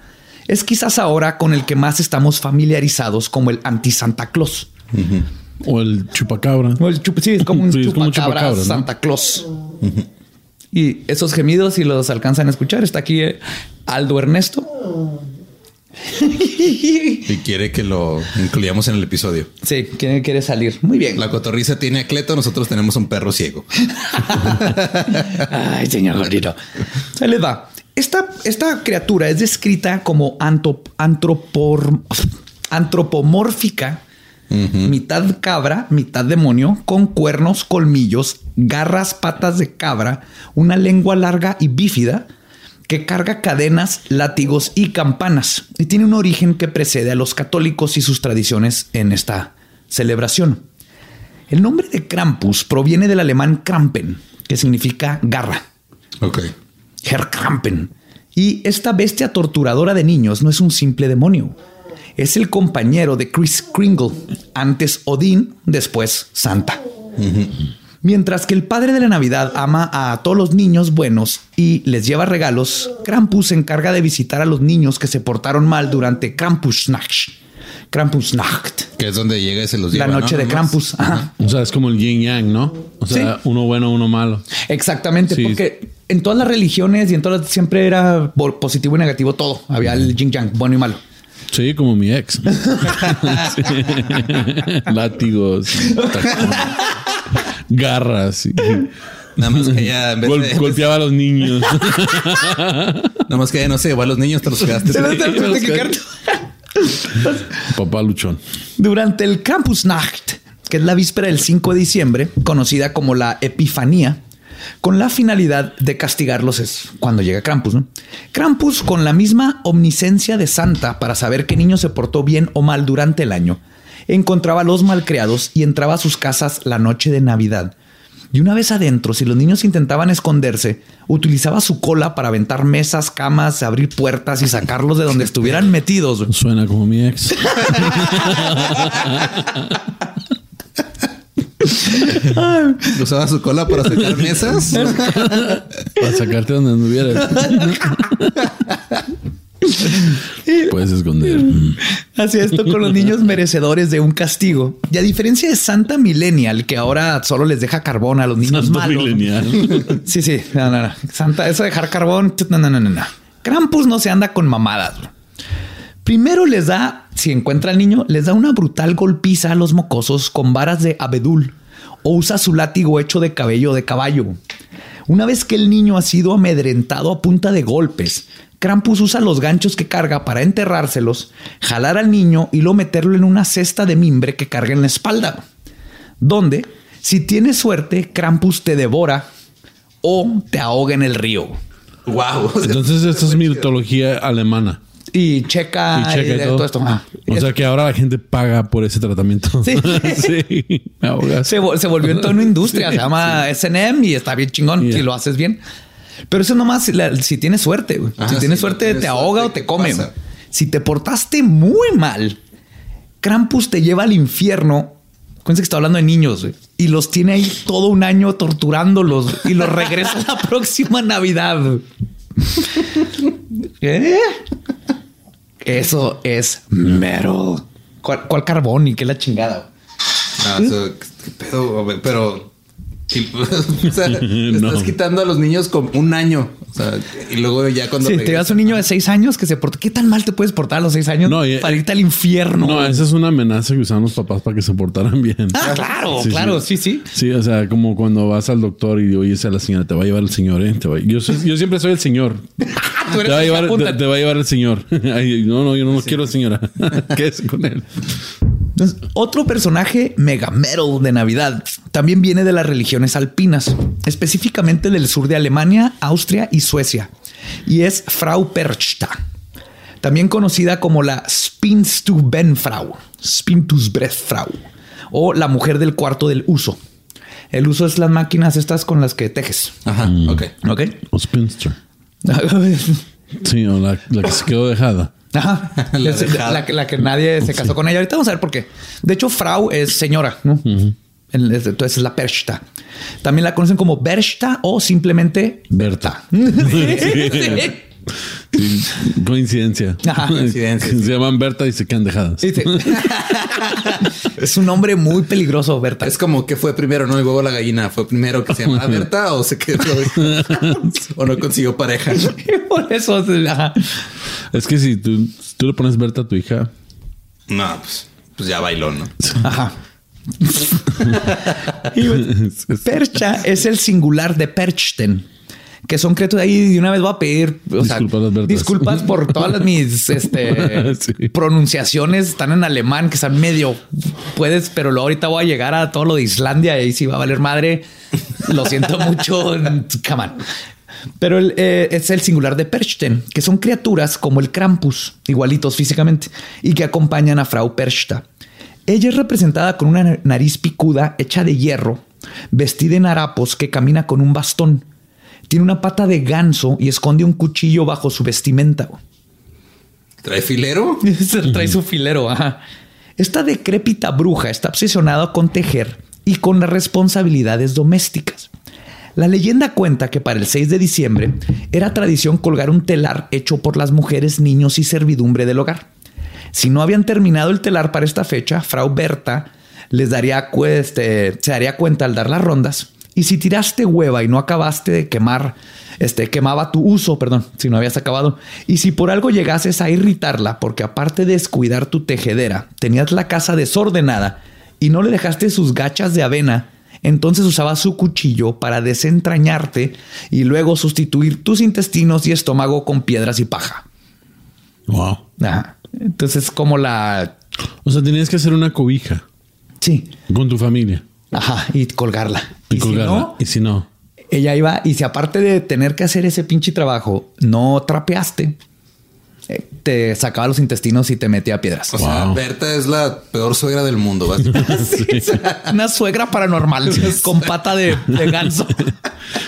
es quizás ahora con el que más estamos familiarizados como el anti-Santa Claus. O el chupacabra. O el chup- sí, es como un Sí, como chupacabra chupacabra, ¿no? Santa Claus. Y esos gemidos, si los alcanzan a escuchar, está aquí eh, Aldo Ernesto. Y quiere que lo incluyamos en el episodio. Sí, ¿quién quiere salir? Muy bien. La cotorriza tiene a Cleto, nosotros tenemos un perro ciego. Ay, señor gordito. Se les va. Esta, esta criatura es descrita como antropor- antropomórfica, mitad cabra, mitad demonio, con cuernos, colmillos, garras, patas de cabra, una lengua larga y bífida que carga cadenas, látigos y campanas y tiene un origen que precede a los católicos y sus tradiciones en esta celebración. El nombre de Krampus proviene del alemán Krampen, que significa garra. Ok. Herr Krampen. Y esta bestia torturadora de niños no es un simple demonio. Es el compañero de Chris Kringle, antes Odín, después Santa. Mientras que el padre de la Navidad ama a todos los niños buenos y les lleva regalos, Krampus se encarga de visitar a los niños que se portaron mal durante Krampusnacht. Krampusnacht. Que es donde llega y se los La lleva. noche ¿no? de. Krampus. Ajá. O sea, es como el yin yang, ¿no? O sea, uno bueno, uno malo. Exactamente, Sí. porque en todas las religiones y en todas las- siempre era por positivo y negativo todo. Había el yin yang, bueno y malo. Sí, como mi ex. Sí. Látigos, garras. y- Nada más que ella en vez Gol- de- golpeaba a los niños. Nada más que ella no se llevó a los niños, te los quedaste. Papá luchón. Durante el Krampusnacht, que es la víspera del 5 de diciembre, conocida como la Epifanía, con la finalidad de castigarlos es cuando llega Krampus. ¿no? Krampus, con la misma omniscencia de Santa para saber qué niño se portó bien o mal durante el año, encontraba a los malcriados y entraba a sus casas la noche de Navidad. Y una vez adentro, si los niños intentaban esconderse, utilizaba su cola para aventar mesas, camas, abrir puertas y sacarlos de donde estuvieran metidos. Suena como mi ex. Usaba su cola para sacar mesas. Para sacarte donde anduvieras. Puedes esconder. Mm. Hacía esto con los niños merecedores de un castigo. Y a diferencia de Santa Millennial, que ahora solo les deja carbón a los niños Santo malos. milenial. Sí, sí. No, no, no. Santa, eso de dejar carbón. No, no, no, no, no. Krampus no se anda con mamadas. Primero les da, si encuentra al niño, les da una brutal golpiza a los mocosos con varas de abedul o usa su látigo hecho de cabello de caballo. Una vez que el niño ha sido amedrentado a punta de golpes, Krampus usa los ganchos que carga para enterrárselos, jalar al niño y luego meterlo en una cesta de mimbre que carga en la espalda. Donde, si tienes suerte, Krampus te devora o te ahoga en el río. wow. Entonces, esto es mitología alemana. Y checa, Y checa y todo. todo esto. Ah, O sea que ahora la gente paga por ese tratamiento. Sí. sí. Me se, vol- se volvió en toda una industria. Se llama S&M y está bien chingón Ya. si lo haces bien. Pero eso nomás la- si tienes suerte. güey. Ajá, si tienes sí, suerte, tienes te suerte, ahoga o ¿qué te come. Si te portaste muy mal, Krampus te lleva al infierno. Acuérdense que está hablando de niños güey, y los tiene ahí todo un año torturándolos y los regresa la próxima Navidad. güey. ¿Eh? Eso es metal. ¿Cuál, cuál carbón y qué la chingada? No, eso, ¿qué pedo, pero y- o sea, No. estás quitando a los niños como un año. O sea, y luego ya cuando Si te regresan- das un niño de seis años que se porta, ¿qué tan mal te puedes portar a los seis años No, y- para irte al infierno? No, esa es una amenaza que usaban los papás para que se portaran bien. Ah, claro, claro, sí, sí. Sí, o sea, como cuando vas al doctor y oyes a la señora, te va a llevar el señor, ¿eh? Te va- yo, soy- yo siempre soy el señor. Tú Te va, a llevar, apunta. te, te va a llevar el señor. Ay, no, no, yo no quiero señora. Quédese con él. Entonces, otro personaje mega metal de Navidad también viene de las religiones alpinas, específicamente del sur de Alemania, Austria y Suecia, y es Frau Perchta, también conocida como la Spinstubenfrau, Spintusbrethfrau, o la mujer del cuarto del uso. El uso es las máquinas estas con las que tejes. Ajá, ok. ¿Ok? O Spinster. Sí, o la, la que se quedó dejada. Ajá. La la, que- la que nadie se casó con ella. Ahorita vamos a ver por qué. De hecho, Frau es señora, ¿no? El- es- Entonces es la Perchta. También la conocen como Berchta o simplemente Berta. Sí. Sí, coincidencia. Ajá, coincidencia, Se llaman Berta y se quedan dejadas. Sí, sí. es un nombre muy peligroso, Berta. Es como que fue primero, ¿no? El huevo la gallina. ¿Fue primero que se llamaba Berta o se quedó? o no consiguió pareja? Por eso. Es que si tú, si tú le pones Berta a tu hija, No, pues, pues ya bailó, ¿no? Ajá. Y, es- es- Percha es el singular de Perchten, que son criaturas ahí. De una vez voy a pedir o sea, Disculpas, verdades. disculpas por todas las mis este, Sí. pronunciaciones. Están en alemán, que están medio puedes, pero luego ahorita voy a llegar a todo lo de Islandia y ahí sí va a valer madre. Lo siento mucho. Come on. Pero el, eh, es el singular de Perchten, que son criaturas como el Krampus, igualitos físicamente, y que acompañan a Frau Perchta. Ella es representada con una nariz picuda hecha de hierro, vestida en harapos que camina con un bastón. Tiene una pata de ganso y esconde un cuchillo bajo su vestimenta. ¿Trae filero? Trae su filero. Ajá. Esta decrépita bruja está obsesionada con tejer y con las responsabilidades domésticas. La leyenda cuenta que para el 6 de diciembre era tradición colgar un telar hecho por las mujeres, niños y servidumbre del hogar. Si no habían terminado el telar para esta fecha, Frau Berta les daría este, se daría cuenta al dar las rondas. Y si tiraste hueva y no acabaste de quemar, este quemaba tu uso, perdón, si no habías acabado. Y si por algo llegases a irritarla, porque aparte de descuidar tu tejedera, tenías la casa desordenada y no le dejaste sus gachas de avena, entonces usaba su cuchillo para desentrañarte y luego sustituir tus intestinos y estómago con piedras y paja. wow. Ajá. Entonces, como la. O sea, tenías que hacer una cobija Sí. con tu familia Ajá. Y colgarla. Y, Y, si no, y si no, ella iba. Y si aparte de tener que hacer ese pinche trabajo, no trapeaste, te sacaba los intestinos y te metía piedras. O sea, Wow. Berta es la peor suegra del mundo. básicamente. Sí, sea, una suegra paranormal con pata de, de ganso.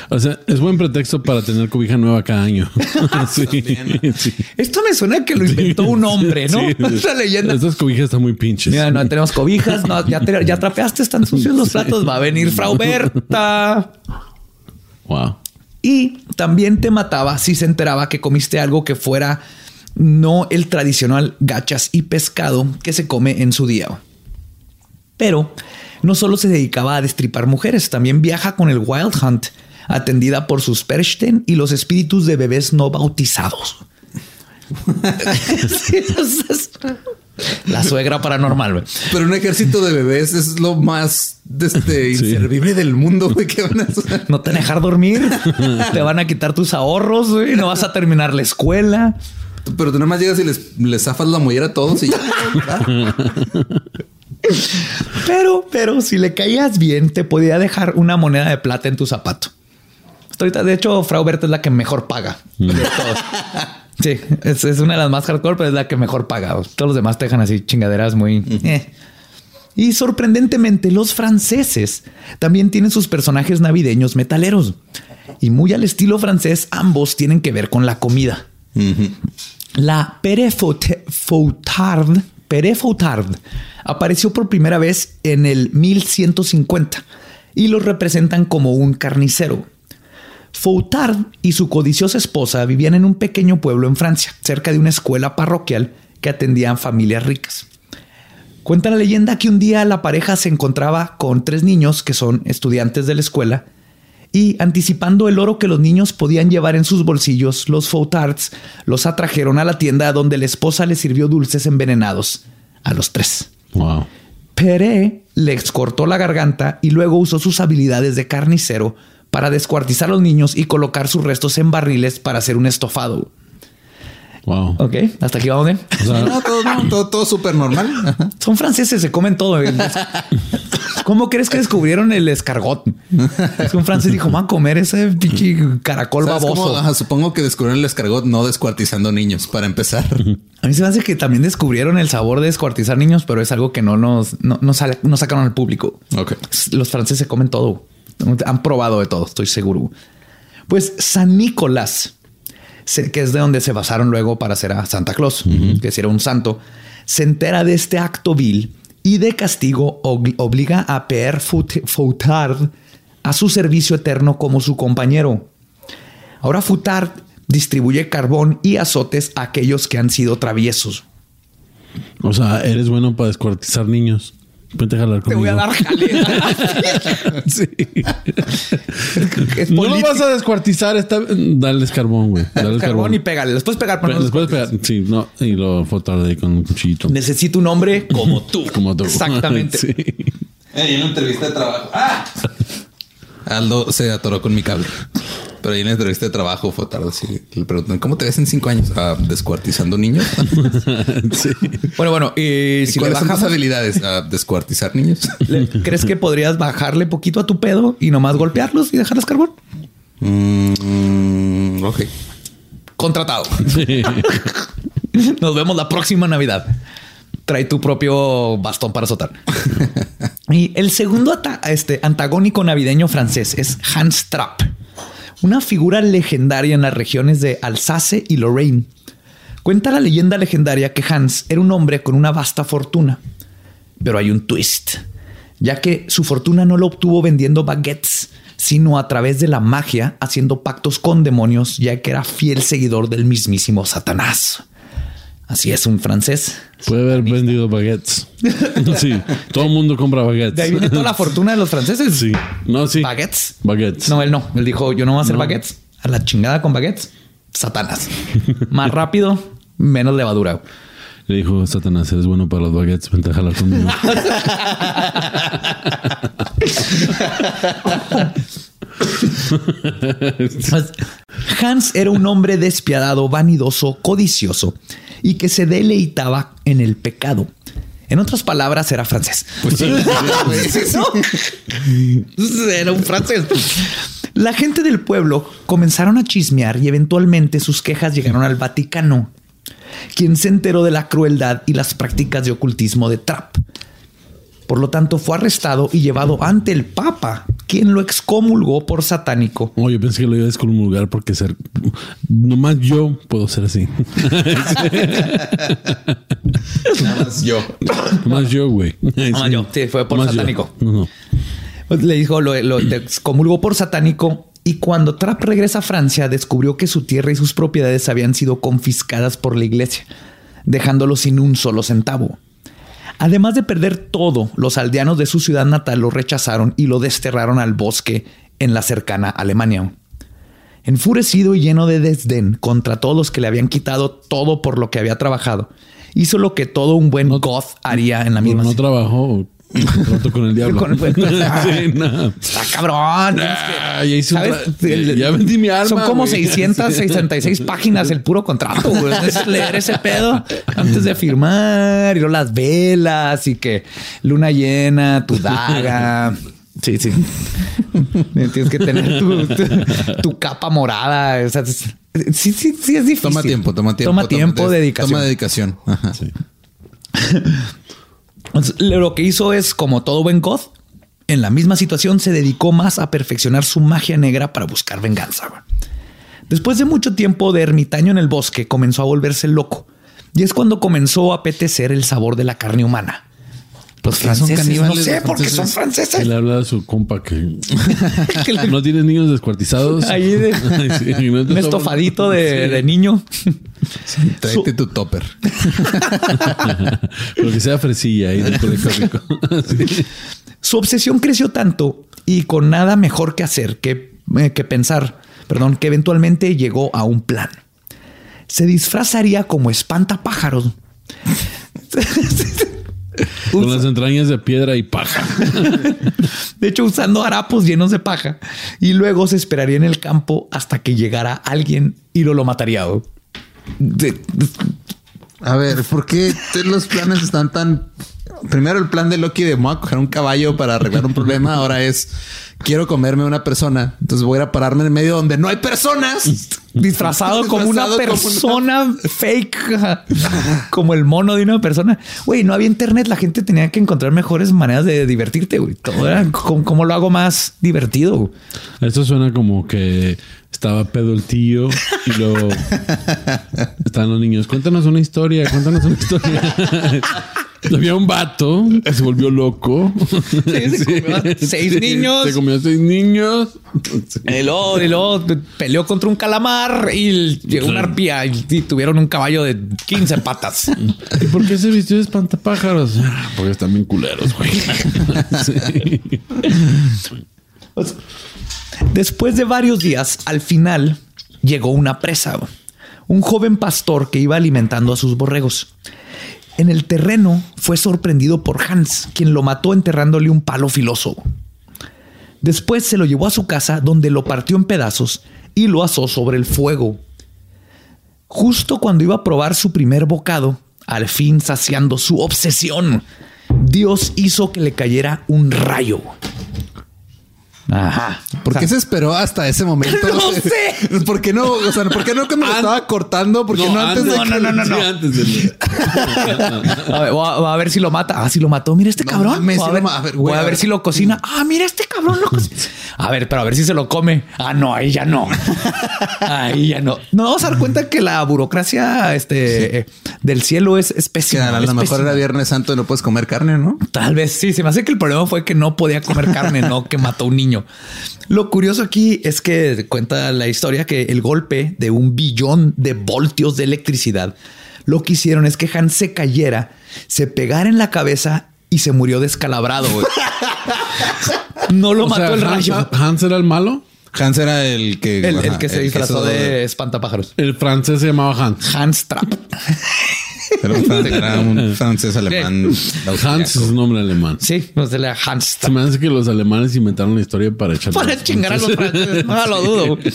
o sea, es buen pretexto para tener cobija nueva cada año. sí, También. sí. Esto me suena que lo inventó un hombre, ¿no? Sí. Esa leyenda. Estas cobijas están muy pinches. Mira, no tenemos cobijas, no, ya, te- ya trapeaste, están sucios los platos, va a venir Frau Berta. Wow. Y también te mataba si se enteraba que comiste algo que fuera no el tradicional gachas y pescado que se come en su día. Pero no solo se dedicaba a destripar mujeres, también viaja con el Wild Hunt, atendida por sus Perchten y los espíritus de bebés no bautizados. La suegra paranormal. güey. Pero un ejército de bebés es lo más este, Sí. inservible del mundo. güey. ¿Qué van a hacer? No te dejar dormir, te van a quitar tus ahorros, güey, no vas a terminar la escuela. Pero tú nada más llegas y les, les zafas la mollera a todos y ya. Pero, pero si le caías bien, te podía dejar una moneda de plata en tu zapato. Ahorita, de hecho, Frau Berta es la que mejor paga de todos. Sí, es, es una de las más hardcore, pero es la que mejor paga. Todos los demás te dejan así chingaderas muy. eh. Y sorprendentemente, los franceses también tienen sus personajes navideños metaleros. Y muy al estilo francés, ambos tienen que ver con la comida. Faute- Fautard, Pere Fautard apareció por primera vez en el 1150 y lo representan como un carnicero. Fautard y su codiciosa esposa vivían en un pequeño pueblo en Francia, cerca de una escuela parroquial que atendían familias ricas. Cuenta la leyenda que un día la pareja se encontraba con tres niños que son estudiantes de la escuela y anticipando el oro que los niños podían llevar en sus bolsillos, los Fautards los atrajeron a la tienda donde la esposa les sirvió dulces envenenados a los tres. Wow. Peré les cortó la garganta y luego usó sus habilidades de carnicero para descuartizar a los niños y colocar sus restos en barriles para hacer un estofado. Wow. Ok, hasta aquí vamos bien. O sea, No, todo, no, todo, todo súper normal. Son franceses, se comen todo. ¿Cómo crees que descubrieron el escargot? Es que un francés dijo, va a comer ese pinche caracol baboso. Ajá, supongo que descubrieron el escargot no descuartizando niños para empezar. A mí se me hace que también descubrieron el sabor de descuartizar niños, pero es algo que no nos no, no sacaron al público. Los franceses se comen todo. Han probado de todo, estoy seguro. Pues San Nicolás, que es de donde se basaron luego para hacer a Santa Claus, que si era un santo, se entera de este acto vil y de castigo obli- obliga a Fout- Foutard a su servicio eterno como su compañero. Ahora Foutard distribuye carbón y azotes a aquellos que han sido traviesos. O sea, eres bueno para descuartizar niños. Vente a jalar Te conmigo. voy a dar jale. Sí. Es No lo vas a descuartizar. Está... Dales carbón, güey. Dales carbón y pégale. Les puedes pegar, pero no después pegar. Sí, no. Y lo fotar ahí con un cuchillito. Necesito un hombre como tú. Como tú. Exactamente. Sí. En una entrevista de trabajo. ¡Ah! Aldo se atoró con mi cable. Pero ahí en la entrevista de trabajo fue tarde. Así, le preguntan, ¿cómo te ves en cinco años? Ah, descuartizando niños. Sí. Bueno, bueno, y si le ¿Cuáles son tus bajamos, habilidades? Ah, descuartizar niños. ¿le- ¿crees que podrías bajarle poquito a tu pedo y nomás golpearlos y dejarles carbón? Mm, ok. Contratado. Nos vemos la próxima Navidad. Trae tu propio bastón para azotar. y el segundo ata- este, antagónico navideño francés es Hans Trapp, una figura legendaria en las regiones de Alsace y Lorraine. Cuenta la leyenda legendaria que Hans era un hombre con una vasta fortuna. Pero hay un twist, ya que su fortuna no lo obtuvo vendiendo baguettes, sino a través de la magia, haciendo pactos con demonios, ya que era fiel seguidor del mismísimo Satanás. Así es un francés. Puede haber vendido baguettes. Sí. Todo el mundo compra baguettes. De ahí viene toda la fortuna de los franceses. Sí. No, sí. ¿Baguettes? Baguettes. No, él no. Él dijo, yo no voy a hacer No. baguettes. A la chingada con baguettes. Satanás. Más rápido, menos levadura. Le dijo Satanás, eres bueno para los baguettes. Vente a jalar conmigo. Hans era un hombre despiadado, vanidoso, codicioso y que se deleitaba en el pecado. En otras palabras, era francés. Pues sí. ¿No? Era un francés. La gente del pueblo comenzaron a chismear y eventualmente sus quejas llegaron al Vaticano, quien se enteró de la crueldad y las prácticas de ocultismo de Trapp. Por lo tanto, fue arrestado y llevado ante el Papa, quien lo excomulgó por satánico. Oh, yo pensé que lo iba a descomulgar porque ser. Nomás yo puedo ser así. Nada más yo. Nomás yo, güey. Nomás yo. Sí, fue por Nomás yo. satánico. No, no. Pues Le dijo, lo, lo excomulgó por satánico y cuando Trapp regresa a Francia descubrió que su tierra y sus propiedades habían sido confiscadas por la iglesia, dejándolo sin un solo centavo. Además de perder todo, los aldeanos de su ciudad natal lo rechazaron y lo desterraron al bosque en la cercana Alemania. Enfurecido y lleno de desdén contra todos los que le habían quitado todo por lo que había trabajado, hizo lo que todo un buen goth haría en la misma No trabajó. Con el diablo. Con- sí, no. Está cabrón. tienes que- Ah, ya hice un ¿Sabes? tra- El- Ya vendí mi alma. Son como güey. 666 páginas el puro contrato. güey. Es leer ese pedo antes de firmar y luego las velas y que luna llena, tu daga. Sí, sí. Tienes que tener tu, tu- tu capa morada. O sea, es- sí, sí, sí, es difícil. Toma tiempo, toma tiempo. Toma tiempo, des- dedicación. Toma dedicación. Ajá. Lo que hizo es, como todo buen goth, en la misma situación se dedicó más a perfeccionar su magia negra para buscar venganza. Después de mucho tiempo de ermitaño en el bosque, comenzó a volverse loco. Y es cuando comenzó a apetecer el sabor de la carne humana. Los qué son franceses, no caníbales sé, porque son Y franceses. le habla a su compa que no tienes niños descuartizados. Ahí de- sí, no Un estofadito de, Sí. de niño. Tráete tu topper. Pero que sea fresilla ahí del colegio rico. Sí. Su obsesión creció tanto y con nada mejor que hacer que, eh, que pensar, perdón, que eventualmente llegó a un plan. Se disfrazaría como espantapájaros. Con las entrañas de piedra y paja. De hecho, usando harapos llenos de paja. Y luego se esperaría en el campo hasta que llegara alguien y lo, lo mataría. De- A ver, ¿por qué los planes están tan primero el plan de Loki de voy a coger un caballo para arreglar un problema. Ahora es quiero comerme una persona. Entonces voy a ir a pararme en medio donde no hay personas. Disfrazado como una como persona fake, como el mono de una persona. Güey, no había internet. La gente tenía que encontrar mejores maneras de divertirte. Güey, todo era como, cómo lo hago más divertido. Esto suena como que estaba pedo el tío y luego están los niños. Cuéntanos una historia, cuéntanos una historia. Había un vato que se volvió loco. se comió a seis niños. Se comió a seis niños. Sí. Y luego, y luego peleó contra un calamar y llegó una arpía y, y tuvieron un caballo de 15 patas. ¿Y por qué se vistió de espantapájaros? Porque están bien culeros, güey. Sí. Después de varios días, al final llegó una presa. Un joven pastor que iba alimentando a sus borregos. En el terreno fue sorprendido por Hans, quien lo mató enterrándole un palo filoso. Después se lo llevó a su casa donde lo partió en pedazos y lo asó sobre el fuego. Justo cuando iba a probar su primer bocado, al fin saciando su obsesión, Dios hizo que le cayera un rayo. Ajá. ¿Por qué se esperó hasta ese momento? No sé. ¿Por qué no? O sea, ¿por qué no que me lo estaba cortando? ¿Por qué no, antes de no, que- no, no, no, no. antes de... A ver, voy a, voy a ver si lo mata. Ah, si lo mató. Mira este No cabrón. mames, Voy a ver, a voy güey, a a ver si lo cocina. Ah, mira este cabrón lo cocina. A ver, pero a ver si se lo come. Ah, no, ahí ya no. Ahí ya no. Nos vamos a dar cuenta que la burocracia este, eh, del cielo es, es Que pésima. a lo mejor era Viernes Santo y no puedes comer carne, ¿no? Tal vez sí. Se me hace que el problema fue que no podía comer carne, no que mató a un niño. Lo curioso aquí es que cuenta la historia que el golpe de un billón de voltios de electricidad lo que hicieron es que Hans se cayera, se pegara en la cabeza y se murió descalabrado. No lo O mató sea, el rayo. Hans era el malo. Hans era el que... El, el ajá, que se disfrazó de espantapájaros. El francés se llamaba Hans. Hans Trap. Era un, fran- era un francés alemán. Hans es un nombre alemán. Sí, no se le Hans Se me hace que los alemanes inventaron la historia para echar Para chingar a los franceses, no lo dudo.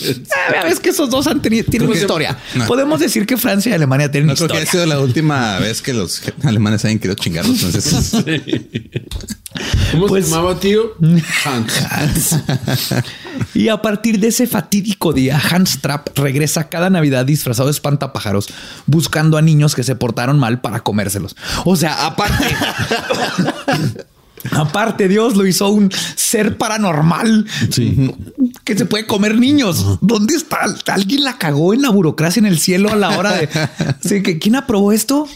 Ah, ves que esos dos han tenido, tienen una que- historia. no. Podemos decir que Francia y Alemania tienen No creo que historia. haya sido la última vez que los alemanes hayan querido chingar a los franceses. ¿Cómo Pues- se llamaba, tío? Hans. Y a partir de ese fatídico día, Hans Trapp regresa cada Navidad disfrazado de espantapájaros, buscando a niños que se portaron mal para comérselos. O sea, aparte. aparte, Dios lo hizo un ser paranormal Sí. que se puede comer niños. ¿Dónde está? Alguien la cagó en la burocracia en el cielo a la hora de. ¿quién aprobó esto?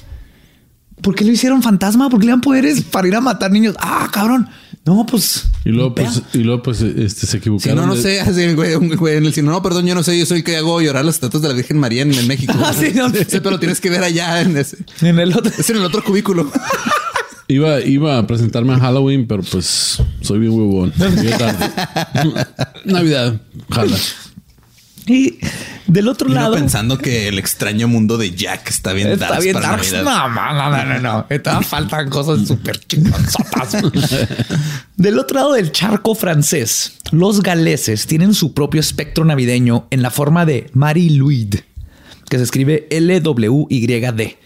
¿Por qué lo hicieron fantasma? ¿Por qué le dan poderes para ir a matar niños? Ah, cabrón. No, pues. Y luego, pues, y luego, pues, este, se Si equivocaron. no, no de- sé, así el güey, un güey en el cine. No, perdón, yo no sé, yo soy el que hago llorar las estatuas de la Virgen María en, en México. Ah, sí, no. Sí, pero tienes que ver allá en ese. En el otro. Es en el otro cubículo. Iba, iba a presentarme a Halloween, pero pues soy bien huevón. Navidad, jala. Y del otro uno lado. pensando que el extraño mundo de Jack está bien Está darks bien para darks. No, no, no, no, no, faltan cosas súper chingonzotas. Del otro lado del charco francés, los galeses tienen su propio espectro navideño en la forma de Marie Louid, que se escribe L-W-Y-D.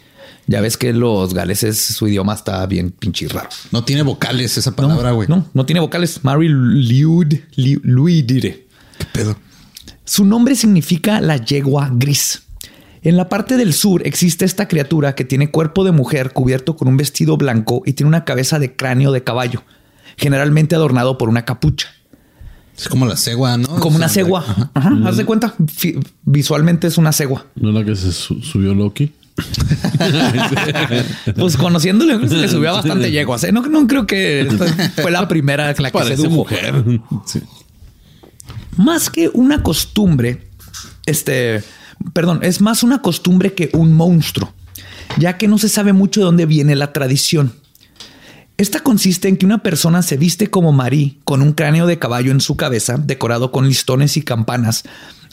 Ya ves que los galeses, su idioma está bien pinche raro. No tiene vocales esa palabra, güey. No, no tiene vocales. Marie Louid, Louid. ¿Qué pedo? Su nombre significa la yegua gris. En la parte del sur existe esta criatura que tiene cuerpo de mujer cubierto con un vestido blanco y tiene una cabeza de cráneo de caballo, generalmente adornado por una capucha, Es como la cegua, ¿no? como una O sea, cegua. ajá. Ajá, haz de cuenta. Visualmente es una cegua. ¿No es la que se su- subió Loki? Pues conociéndole, se le subió bastante yeguas. ¿eh? No, no creo que esta fue la primera la que Parece mujer. Sí. Más que una costumbre, este, perdón, es más una costumbre que un monstruo, ya que no se sabe mucho de dónde viene la tradición. Esta consiste en que una persona se viste como Marí con un cráneo de caballo en su cabeza, decorado con listones y campanas,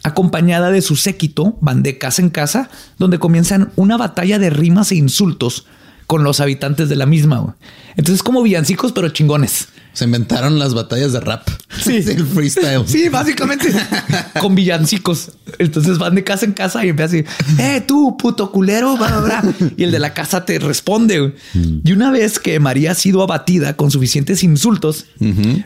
acompañada de su séquito, van de casa en casa, donde comienzan una batalla de rimas e insultos con los habitantes de la misma. güey. Entonces, como villancicos, pero chingones. Se inventaron las batallas de rap. Sí. el freestyle. Sí, básicamente con villancicos. Entonces van de casa en casa y empiezan así, eh, tú, puto culero, bla, bla, bla". Y el de la casa te responde. güey. Y una vez que María ha sido abatida con suficientes insultos,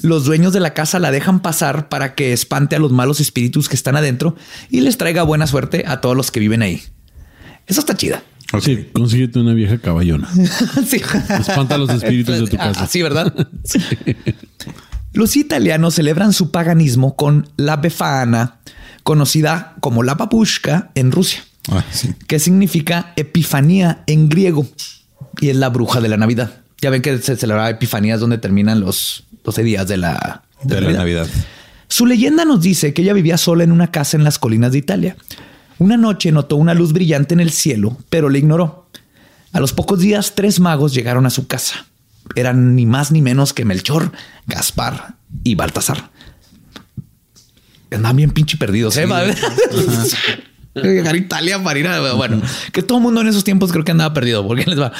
los dueños de la casa la dejan pasar para que espante a los malos espíritus que están adentro y les traiga buena suerte a todos los que viven ahí. Eso está chida. Sí, consíguete una vieja caballona. sí. Espanta los espíritus de tu Ah, casa. sí, ¿verdad? Los italianos celebran su paganismo con la Befana, conocida como la babushka en Rusia, Ah, sí. que significa epifanía en griego y es la bruja de la Navidad. Ya ven que se celebraba Epifanías donde terminan los 12 días de la, De la Navidad. Su leyenda nos dice que ella vivía sola en una casa en las colinas de Italia. Una noche notó una luz brillante en el cielo, pero la ignoró. A los pocos días, tres magos llegaron a su casa. Eran ni más ni menos que Melchor, Gaspar y Baltasar. Andaban bien pinche perdidos, ¿eh? madre? Llegar a Italia para ir a... Bueno, que todo el mundo en esos tiempos creo que andaba perdido. porque les va?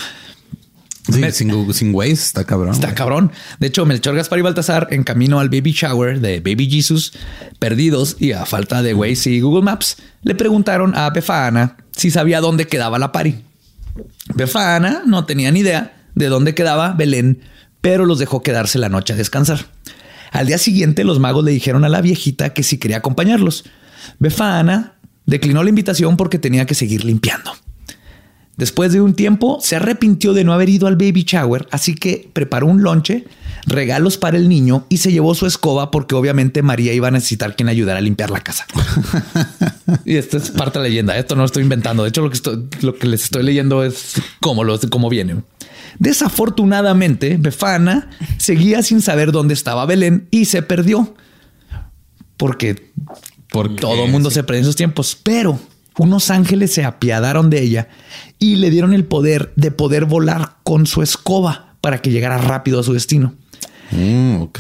Sí, Me- sin, sin Waze está cabrón. Está güey. cabrón. De hecho, Melchor, Gaspar y Baltasar, en camino al baby shower de Baby Jesus, perdidos y a falta de Waze y Google Maps, le preguntaron a Befana si sabía dónde quedaba la pari. Befana no tenía ni idea de dónde quedaba Belén, pero los dejó quedarse la noche a descansar. Al día siguiente, los magos le dijeron a la viejita que si quería acompañarlos. Befana declinó la invitación porque tenía que seguir limpiando. Después de un tiempo, se arrepintió de no haber ido al baby shower, así que preparó un lonche, regalos para el niño y se llevó su escoba porque obviamente María iba a necesitar quien ayudara a limpiar la casa. y esto es parte de la leyenda. Esto no lo estoy inventando. De hecho, lo que, estoy- lo que les estoy leyendo es cómo, lo, cómo viene. Desafortunadamente, Befana seguía sin saber dónde estaba Belén y se perdió. Porque Porque todo el mundo sí. se perdió en esos tiempos, pero unos ángeles se apiadaron de ella y le dieron el poder de poder volar con su escoba para que llegara rápido a su destino. Mm, ok.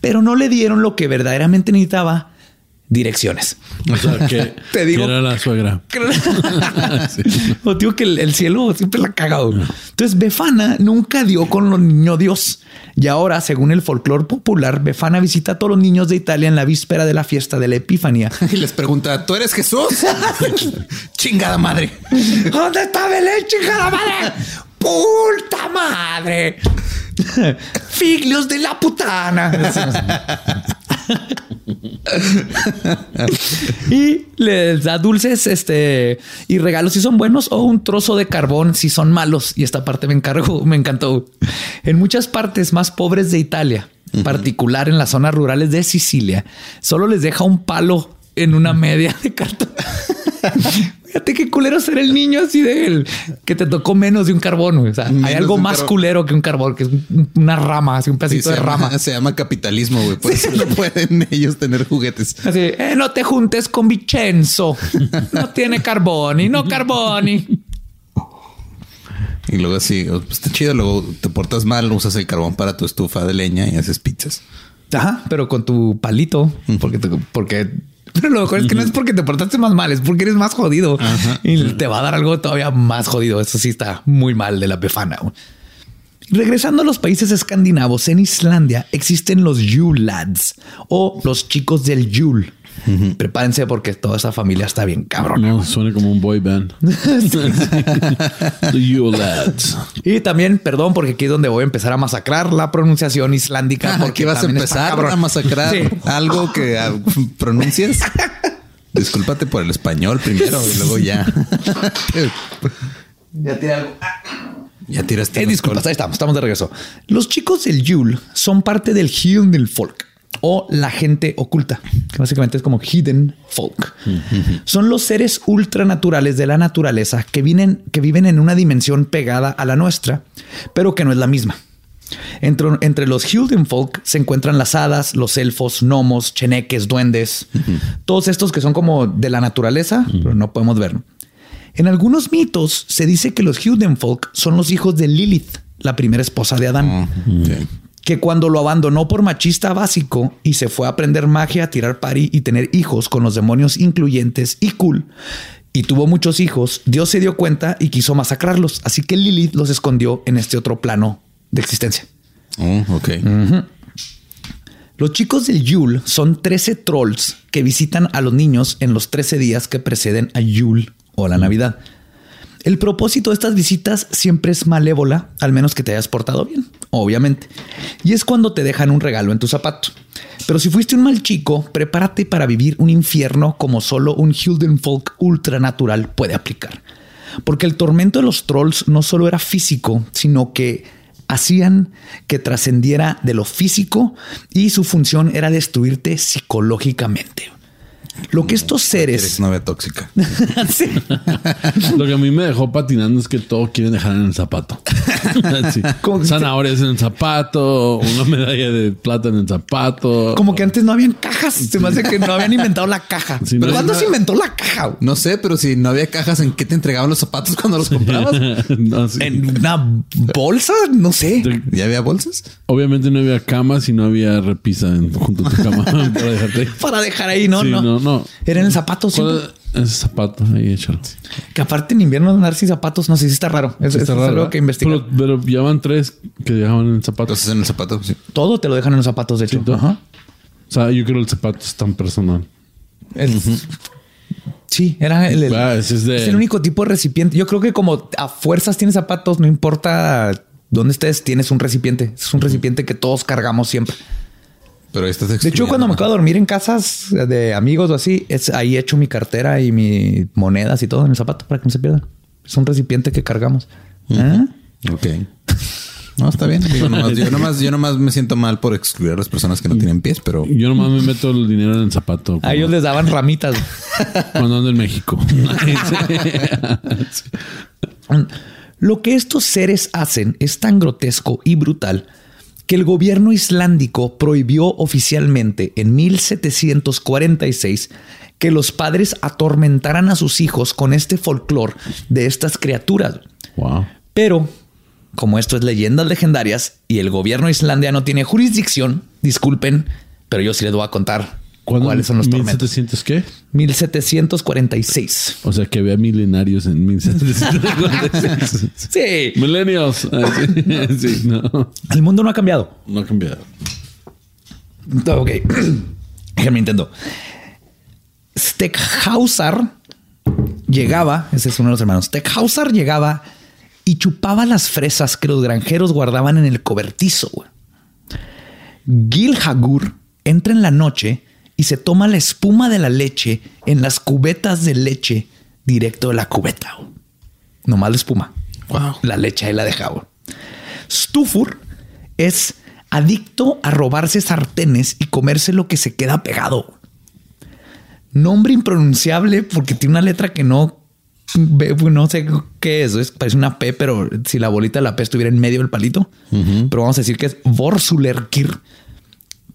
Pero no le dieron lo que verdaderamente necesitaba, direcciones. O sea, que, Te digo- que era la suegra. O digo que el, el cielo siempre la ha cagado. Entonces, Befana nunca dio con los niños Dios. Y ahora, según el folclore popular, Befana visita a todos los niños de Italia en la víspera de la fiesta de la Epifanía. Y les pregunta, ¿tú eres Jesús? Chingada madre. ¿Dónde está Belén, chingada madre? ¡Puta madre! Figlios de la putana. y les da dulces este, y regalos si son buenos o un trozo de carbón si son malos. Y esta parte me encargo, me encantó. En muchas partes más pobres de Italia, en particular en las zonas rurales de Sicilia, solo les deja un palo en una media de cartón. Fíjate qué culero ser el niño así de él, que te tocó menos de un carbón. güey. O sea, Menos hay algo más carbón. culero que un carbón, que es un- una rama, así un pedacito de llama, rama. se llama capitalismo, güey. Por eso no pueden ellos tener juguetes. Así, eh, no te juntes con Vicenzo. No tiene carboni, no carboni. Y luego así, pues está chido. Luego te portas mal, usas el carbón para tu estufa de leña y haces pizzas. Ajá, pero con tu palito, porque, te- porque, pero lo mejor es que no es porque te portaste más mal, es porque eres más jodido. Y te va a dar algo todavía más jodido. Eso sí está muy mal de la befana. Regresando a los países escandinavos, en Islandia existen los Yule Lads o los chicos del Yule. Prepárense porque toda esa familia está bien cabrón. No, suena como un boy band. The You Lads. Y también, perdón, porque aquí es donde voy a empezar a masacrar la pronunciación islandica. Porque Porque vas a empezar a masacrar Sí. algo que ah, pronuncias. Discúlpate por el español primero y luego ya. Ya tiene algo. ya tiraste. Eh, disculpas, ahí estamos, estamos de regreso. Los chicos del Yule son parte del Hidden Folk o la gente oculta, que básicamente es como Hidden Folk. Son los seres ultranaturales de la naturaleza que, vienen, que viven en una dimensión pegada a la nuestra, pero que no es la misma. Entre, entre los Hidden Folk se encuentran las hadas, los elfos, gnomos, cheneques, duendes, todos estos que son como de la naturaleza, pero no podemos ver. En algunos mitos se dice que los Hiddenfolk son los hijos de Lilith, la primera esposa de Adán, Sí. Que cuando lo abandonó por machista básico y se fue a aprender magia, a tirar pari y tener hijos con los demonios incluyentes y cool, y tuvo muchos hijos, Dios se dio cuenta y quiso masacrarlos. Así que Lilith los escondió en este otro plano de existencia. Oh, ok. Los chicos del Yule son 13 trolls que visitan a los niños en los 13 días que preceden a Yule o la Navidad. El propósito de estas visitas siempre es malévola, al menos que te hayas portado bien, obviamente. Y es cuando te dejan un regalo en tu zapato. Pero si fuiste un mal chico, prepárate para vivir un infierno como solo un Hildenfolk ultranatural puede aplicar. Porque el tormento de los trolls no solo era físico, sino que hacían que trascendiera de lo físico y su función era destruirte psicológicamente. Lo que estos Eres seres... novia tóxica. Sí. Lo que a mí me dejó patinando es que todo quieren dejar en el zapato. Sí. Zanahorias en el zapato, una medalla de plata en el zapato. Como que antes no habían cajas. Se me hace que no habían inventado la caja. Sí, ¿Pero no, cuándo se inventó la caja? No sé, pero si no había cajas, ¿en qué te entregaban los zapatos cuando los comprabas? No, sí. ¿En una bolsa? No sé. ¿Ya había bolsas? Obviamente no había camas y no había repisa en- junto a tu cama para dejarte. ahí. Para dejar ahí, no, Sí, no. no, no. Era en el zapato. sí. ¿Cuál es ese zapato? Ahí échalo. Que aparte en invierno andar sin zapatos, no sé si está raro. Eso, Está es raro, algo ¿verdad? que investigar. Pero, pero ya van tres que dejaban en el zapato. Entonces en el zapato, sí. Todo te lo dejan en los zapatos, de hecho. Sí. Ajá. O sea, yo creo que el zapato es tan personal. El- Sí, era el, el- Ah, ese es de- es el único tipo de recipiente. Yo creo que como a fuerzas tienes zapatos, no importa dónde estés, tienes un recipiente. Es un recipiente que todos cargamos siempre. Pero ahí estás De hecho, cuando me quedo a dormir en casas de amigos o así, es ahí echo mi cartera y mis monedas y todo en el zapato para que no se pierdan. Es un recipiente que cargamos. ¿Ah? Ok. No, está bien. Digo, nomás- yo, nomás, yo nomás me siento mal por excluir a las personas que no tienen pies, pero Yo nomás me meto el dinero en el zapato. A ellos les daban ramitas. Cuando ando en México. Lo que estos seres hacen es tan grotesco y brutal que el gobierno islandico prohibió oficialmente en 1746 que los padres atormentaran a sus hijos con este folclore de estas criaturas. wow. Pero, como esto es leyendas legendarias y el gobierno de Islandia no tiene jurisdicción, disculpen, pero yo sí les voy a contar. Cuáles son los tormentos. ¿1700 qué? 1746. O sea, que había milenarios en 1746. Sí, Millennials. Ah, sí. Sí, no. el mundo no ha cambiado. No ha cambiado. Ok. Déjenme intento. Steckhausar llegaba, ese es uno de los hermanos. Steckhausar llegaba y chupaba las fresas que los granjeros guardaban en el cobertizo. güey. Gilhagur entra en la noche y se toma la espuma de la leche en las cubetas de leche directo de la cubeta. güey. Nomás la espuma. Wow. La leche ahí la deja. güey. Stufur es adicto a robarse sartenes y comerse lo que se queda pegado. Nombre impronunciable porque tiene una letra que no no sé qué es, es- parece una P, pero si la bolita de la P estuviera en medio del palito, pero vamos a decir que es Vorsulerkir.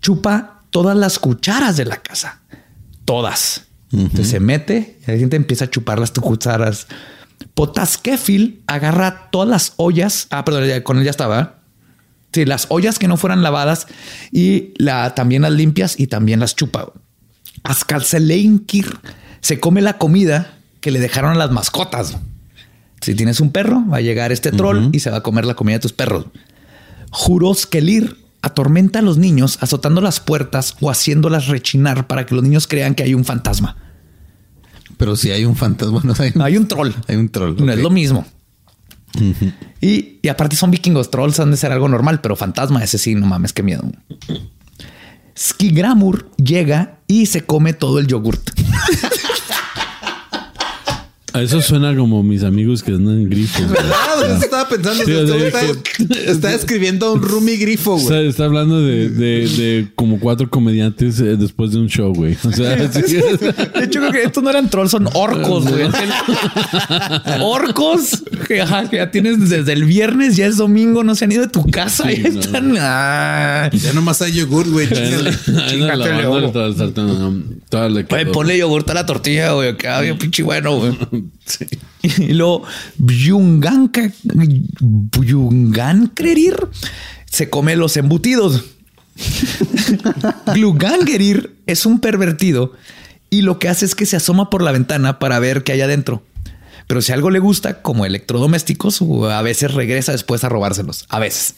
Chupa todas las cucharas de la casa. Todas. Entonces se mete y la gente empieza a chupar las cucharas. Potaskefil agarra todas las ollas. Ah, perdón, con él ya estaba. Sí, las ollas que no fueran lavadas y la, también las limpias y también las chupa. Askalseleinkir se come la comida que le dejaron a las mascotas. Si tienes un perro, va a llegar este troll y se va a comer la comida de tus perros. Juroskelir atormenta a los niños azotando las puertas o haciéndolas rechinar para que los niños crean que hay un fantasma. Pero si hay un fantasma, bueno, hay un, Hay un troll. hay un troll. No es lo mismo. y, y aparte son vikingos. Trolls han de ser algo normal, pero fantasma, ese sí, no mames, qué miedo. Skigramur llega y se come todo el yogurt. Eso suena como mis amigos que andan en grifo. güey. Ah, pues, estaba pensando. Sí, o sea, está, está escribiendo un Rumi grifo, Está, güey. está hablando de, de, de como cuatro comediantes eh, después de un show, güey. O sea, sí. De hecho, creo que estos no eran trolls, son orcos, güey. orcos que, ajá, que ya tienes desde el viernes, ya es domingo, no se han ido de tu casa. Sí, y no. están. ah. Ya nomás hay yogur, güey. Ponle yogurt a la tortilla, güey. Queda bien pinche bueno, güey. Y luego Byunganka, Byungankrerir se come los embutidos. Glugangerir es un pervertido y lo que hace es que se asoma por la ventana para ver qué hay adentro. Pero si algo le gusta, como electrodomésticos, a veces regresa después a robárselos. A veces.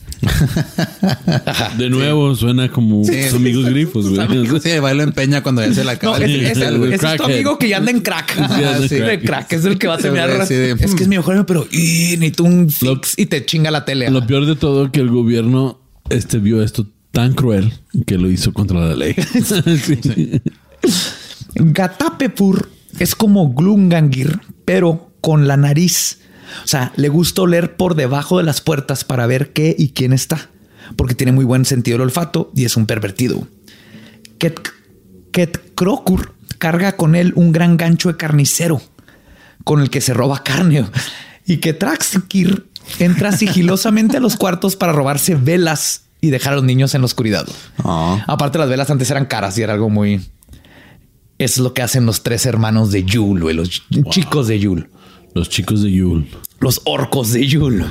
De nuevo, suena como Sí. sus amigos grifos, güey. Sí, va y lo empeña cuando ya se la No, acaba. es, es el- es tu amigo que ya anda en crack. anda en Sí, crack. de crack. Es el que va a terminar. de, es que es mi mejor amigo, pero y, necesito un fix y te chinga la tele. Lo peor de todo que el gobierno este vio esto tan cruel que lo hizo contra la ley. Sí. Gatapepur es como Glungangir, pero con la nariz. O sea, le gusta oler por debajo de las puertas para ver qué y quién está, porque tiene muy buen sentido el olfato y es un pervertido. Ket, Ketkrokur carga con él un gran gancho de carnicero con el que se roba carne y que Traxkir entra sigilosamente a los cuartos para robarse velas y dejar a los niños en la oscuridad. Oh. Aparte, las velas antes eran caras y era algo muy. Es lo que hacen los tres hermanos de Yul, los chicos de Yul, Los chicos de Yule. los orcos de Yul.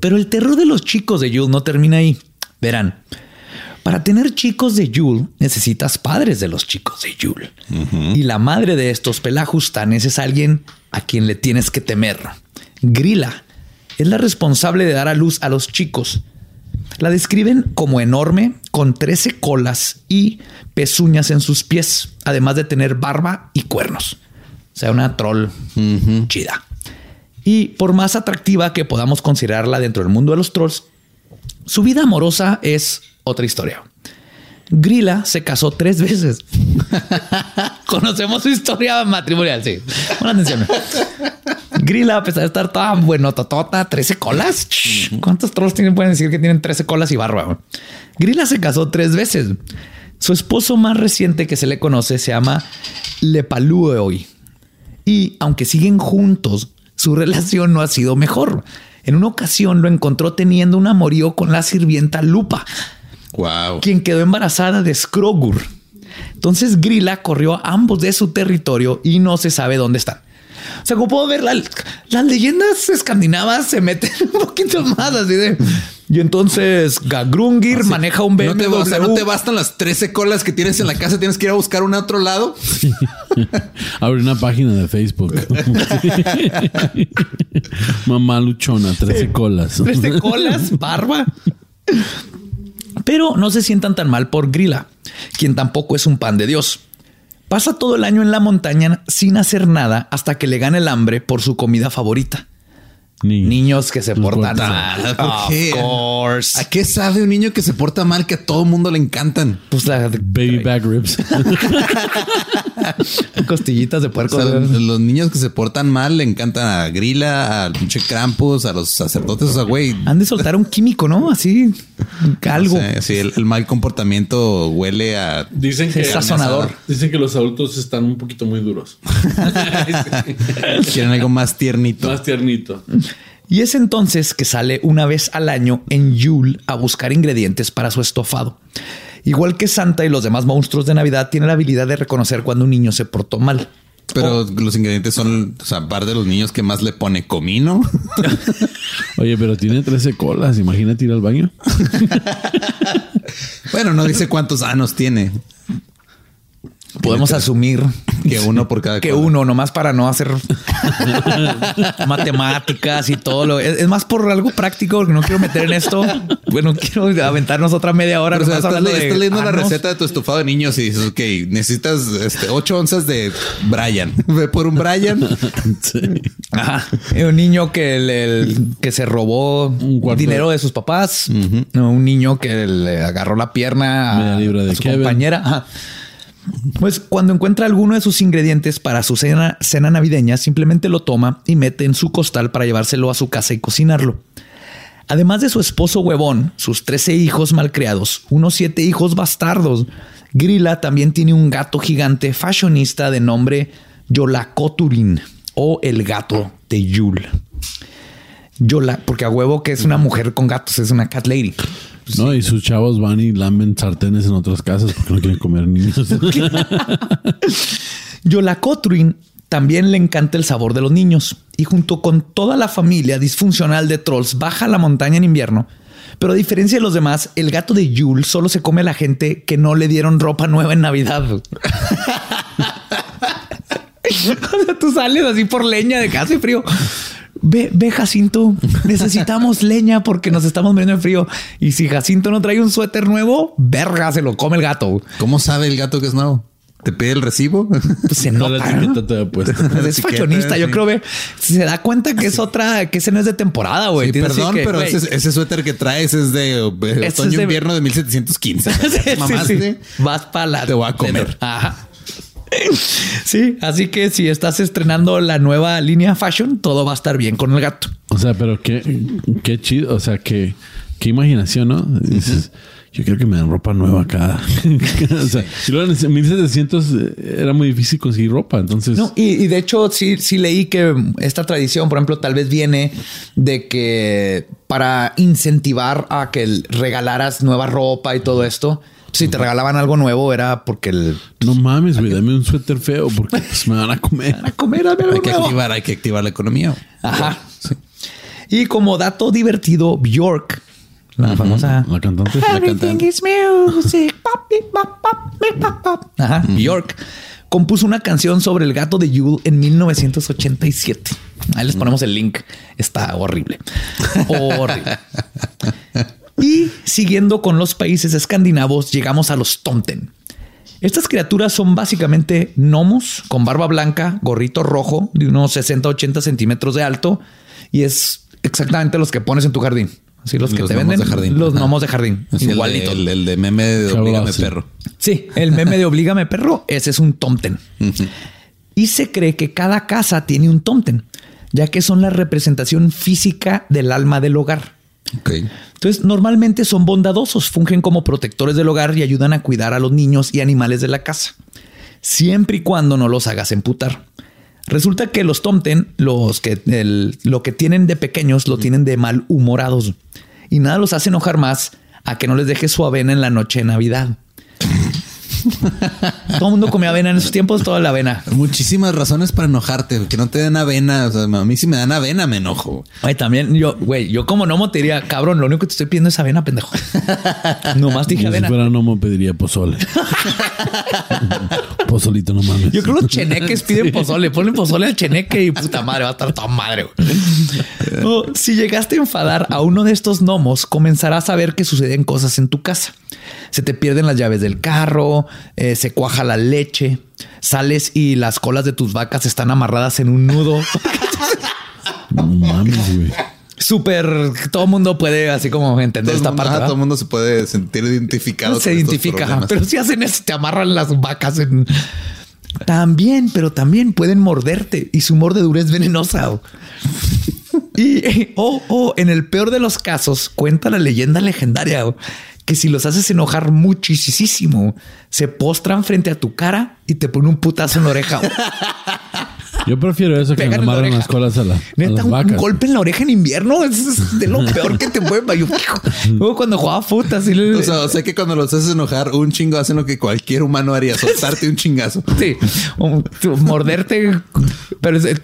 Pero el terror de los chicos de Yul no termina ahí. Verán, para tener chicos de Yul necesitas padres de los chicos de Yul. Y la madre de estos pelajustanes es alguien a quien le tienes que temer. Grilla es la responsable de dar a luz a los chicos. La describen como enorme, con 13 colas y pezuñas en sus pies, además de tener barba y cuernos. O sea, una troll chida. Y por más atractiva que podamos considerarla dentro del mundo de los trolls, su vida amorosa es otra historia. Grilla se casó tres veces. Conocemos su historia matrimonial, sí. Pon atención. Grilla, a pesar de estar toda buenototota, 13 colas. ¿Cuántos trolls tienen? Pueden decir que tienen 13 colas y barba. Grilla se casó tres veces. Su esposo más reciente que se le conoce se llama Lepalueoi. Y aunque siguen juntos, su relación no ha sido mejor. En una ocasión lo encontró teniendo un amorío con la sirvienta Lupa, Wow. quien quedó embarazada de Skrogur. Entonces Grilla corrió a ambos de su territorio y no se sabe dónde están. O sea, como puedo ver, la- las leyendas escandinavas se meten un poquito más así de... Y entonces Gagrungir maneja un No BMW. te, o sea, no te bastan las 13 colas que tienes en la casa, tienes que ir a buscar una a otro lado. Abre una página de Facebook. Mamá luchona, 13 colas. 13 colas, barba. Pero no se sientan tan mal por Grilla, quien tampoco es un pan de Dios. Pasa todo el año en la montaña sin hacer nada hasta que le gana el hambre por su comida favorita. Niños. Niños que se Los portan mal. ¿por Of qué? course. ¿A qué sabe un niño que se porta mal que a todo mundo le encantan? Pues la Baby back ribs. costillitas de O puerco. sea, los niños que se portan mal le encantan a Grilla, al pinche Krampus, a los sacerdotes. O sea, güey. Han de soltar un químico, ¿no? Así, algo. o sea, sí, el, el mal comportamiento huele a. Dicen que sazonador. Dicen que los adultos están un poquito muy duros. Quieren algo más tiernito. Más tiernito. Y es entonces que sale una vez al año en Yule a buscar ingredientes para su estofado. Igual que Santa y los demás monstruos de Navidad, tiene la habilidad de reconocer cuando un niño se portó mal. Pero los ingredientes son, o sea, aparte de los niños que más le pone comino. Oye, pero tiene 13 colas. Imagínate ir al baño. bueno, no dice cuántos anos tiene. Podemos asumir Que uno por cada que uno, nomás para no hacer matemáticas y todo lo es, es más por algo práctico porque no quiero meter en esto. Bueno, quiero aventarnos otra media hora. Pero, o sea, estás, le- leyendo la receta de tu estofado de niños y dices, ok, necesitas este, 8 onzas de Brian. Ve por un Brian. Sí. Ajá. Eh, Un niño que, el- que se robó Un dinero de sus papás. Un niño que le agarró la pierna a, a su Kevin. compañera. Ajá. Pues cuando encuentra alguno de sus ingredientes para su cena, cena navideña, simplemente lo toma y mete en su costal para llevárselo a su casa y cocinarlo. Además de su esposo huevón, sus 13 hijos malcriados, unos 7 hijos bastardos, Grilla también tiene un gato gigante fashionista de nombre Yolakoturin o el gato de Yul. Yola, porque a huevo que es una mujer con gatos, es una cat lady. No, y sus chavos van y lamben sartenes en otras casas porque no quieren comer niños. Yolacotruin también le encanta el sabor de los niños y junto con toda la familia disfuncional de trolls baja a la montaña en invierno. Pero a diferencia de los demás, el gato de Yule solo se come a la gente que no le dieron ropa nueva en Navidad. o sea, tú sales así por leña de que hace frío. Ve, ve, Jacinto, necesitamos leña porque nos estamos muriendo de frío. Y si Jacinto no trae un suéter nuevo, verga, se lo come el gato. ¿Cómo sabe el gato que es nuevo? ¿Te pide el recibo? Pues se nota. Es fashionista. Yo creo que se da cuenta que es otra, que ese no es de temporada, güey. Sí, perdón, pero ese, suéter que traes es de eh, otoño invierno de 1715. sí, sí, Vas para la. Te voy a comer. Ajá. Sí, así que si estás estrenando la nueva línea fashion, todo va a estar bien con el gato. O sea, pero qué, qué chido, o sea, qué, qué imaginación, ¿no? Dices, yo quiero que me den ropa nueva acá. o sea, en 1700 eh, era muy difícil conseguir ropa, entonces... No, y, de hecho sí, sí leí que esta tradición, por ejemplo, tal vez viene de que para incentivar a que regalaras nueva ropa y todo esto, si te regalaban algo nuevo era porque el... No mames, güey, dame un suéter feo porque pues, me van a comer. a comer, Hay que activar, hay que activar la economía. Ajá. Y como dato divertido, Bjork, la famosa... La cantante. Everything is music. Ajá. Bjork compuso una canción sobre el gato de Yule en 1987. Ahí les ponemos el link. Está horrible. horrible. Y siguiendo con los países escandinavos, llegamos a los Tomten. Estas criaturas son básicamente gnomos con barba blanca, gorrito rojo de unos 60-80 centímetros de alto y es exactamente los que pones en tu jardín. Así los que te venden. De jardín. Los gnomos de jardín. Igualito. El, de meme de Oblígame Perro. Sí, el meme de Oblígame Perro, ese es un Tomten. Y se cree que cada casa tiene un Tomten, ya que son la representación física del alma del hogar. Entonces, normalmente son bondadosos, fungen como protectores del hogar y ayudan a cuidar a los niños y animales de la casa, siempre y cuando no los hagas emputar. Resulta que los tomten, los que lo que tienen de pequeños, lo tienen de malhumorados y nada los hace enojar más a que no les deje su avena en la noche de Navidad. Todo el mundo comía avena en esos tiempos, toda la avena. Muchísimas razones para enojarte, que no te den avena. O sea, a mí si me dan avena me enojo. Ay, también yo, güey, yo como no te diría, cabrón, lo único que te estoy pidiendo es avena, pendejo. Nomás dije avena. Si fuera me pediría pozole. Pozolito, no mames. Yo creo que los cheneques piden pozole. Ponen pozole al cheneque y puta madre, va a estar toda madre. si llegaste a enfadar a uno de estos gnomos, comenzarás a ver que suceden cosas en tu casa. Se te pierden las llaves del carro, eh, se cuaja la leche, sales y las colas de tus vacas están amarradas en un nudo. no mames, güey. Súper, todo el mundo puede así como entender esta parte. todo el mundo se puede sentir identificado. se identifica, pero si hacen eso, te amarran las vacas en... También, pero también pueden morderte y su mordedura es venenosa. y, oh, oh, en el peor de los casos, cuenta la leyenda legendaria que si los haces enojar muchísimo, se postran frente a tu cara y te ponen un putazo en la oreja. Yo prefiero eso que me amarran las colas a, la, las vacas. Un golpe en la oreja en invierno es de lo peor que te puede Luego cuando jugaba puta, así o, sea, o sea que cuando los haces enojar, un chingo hacen lo que cualquier humano haría, soltarte un chingazo. Sí, morderte. Pero es,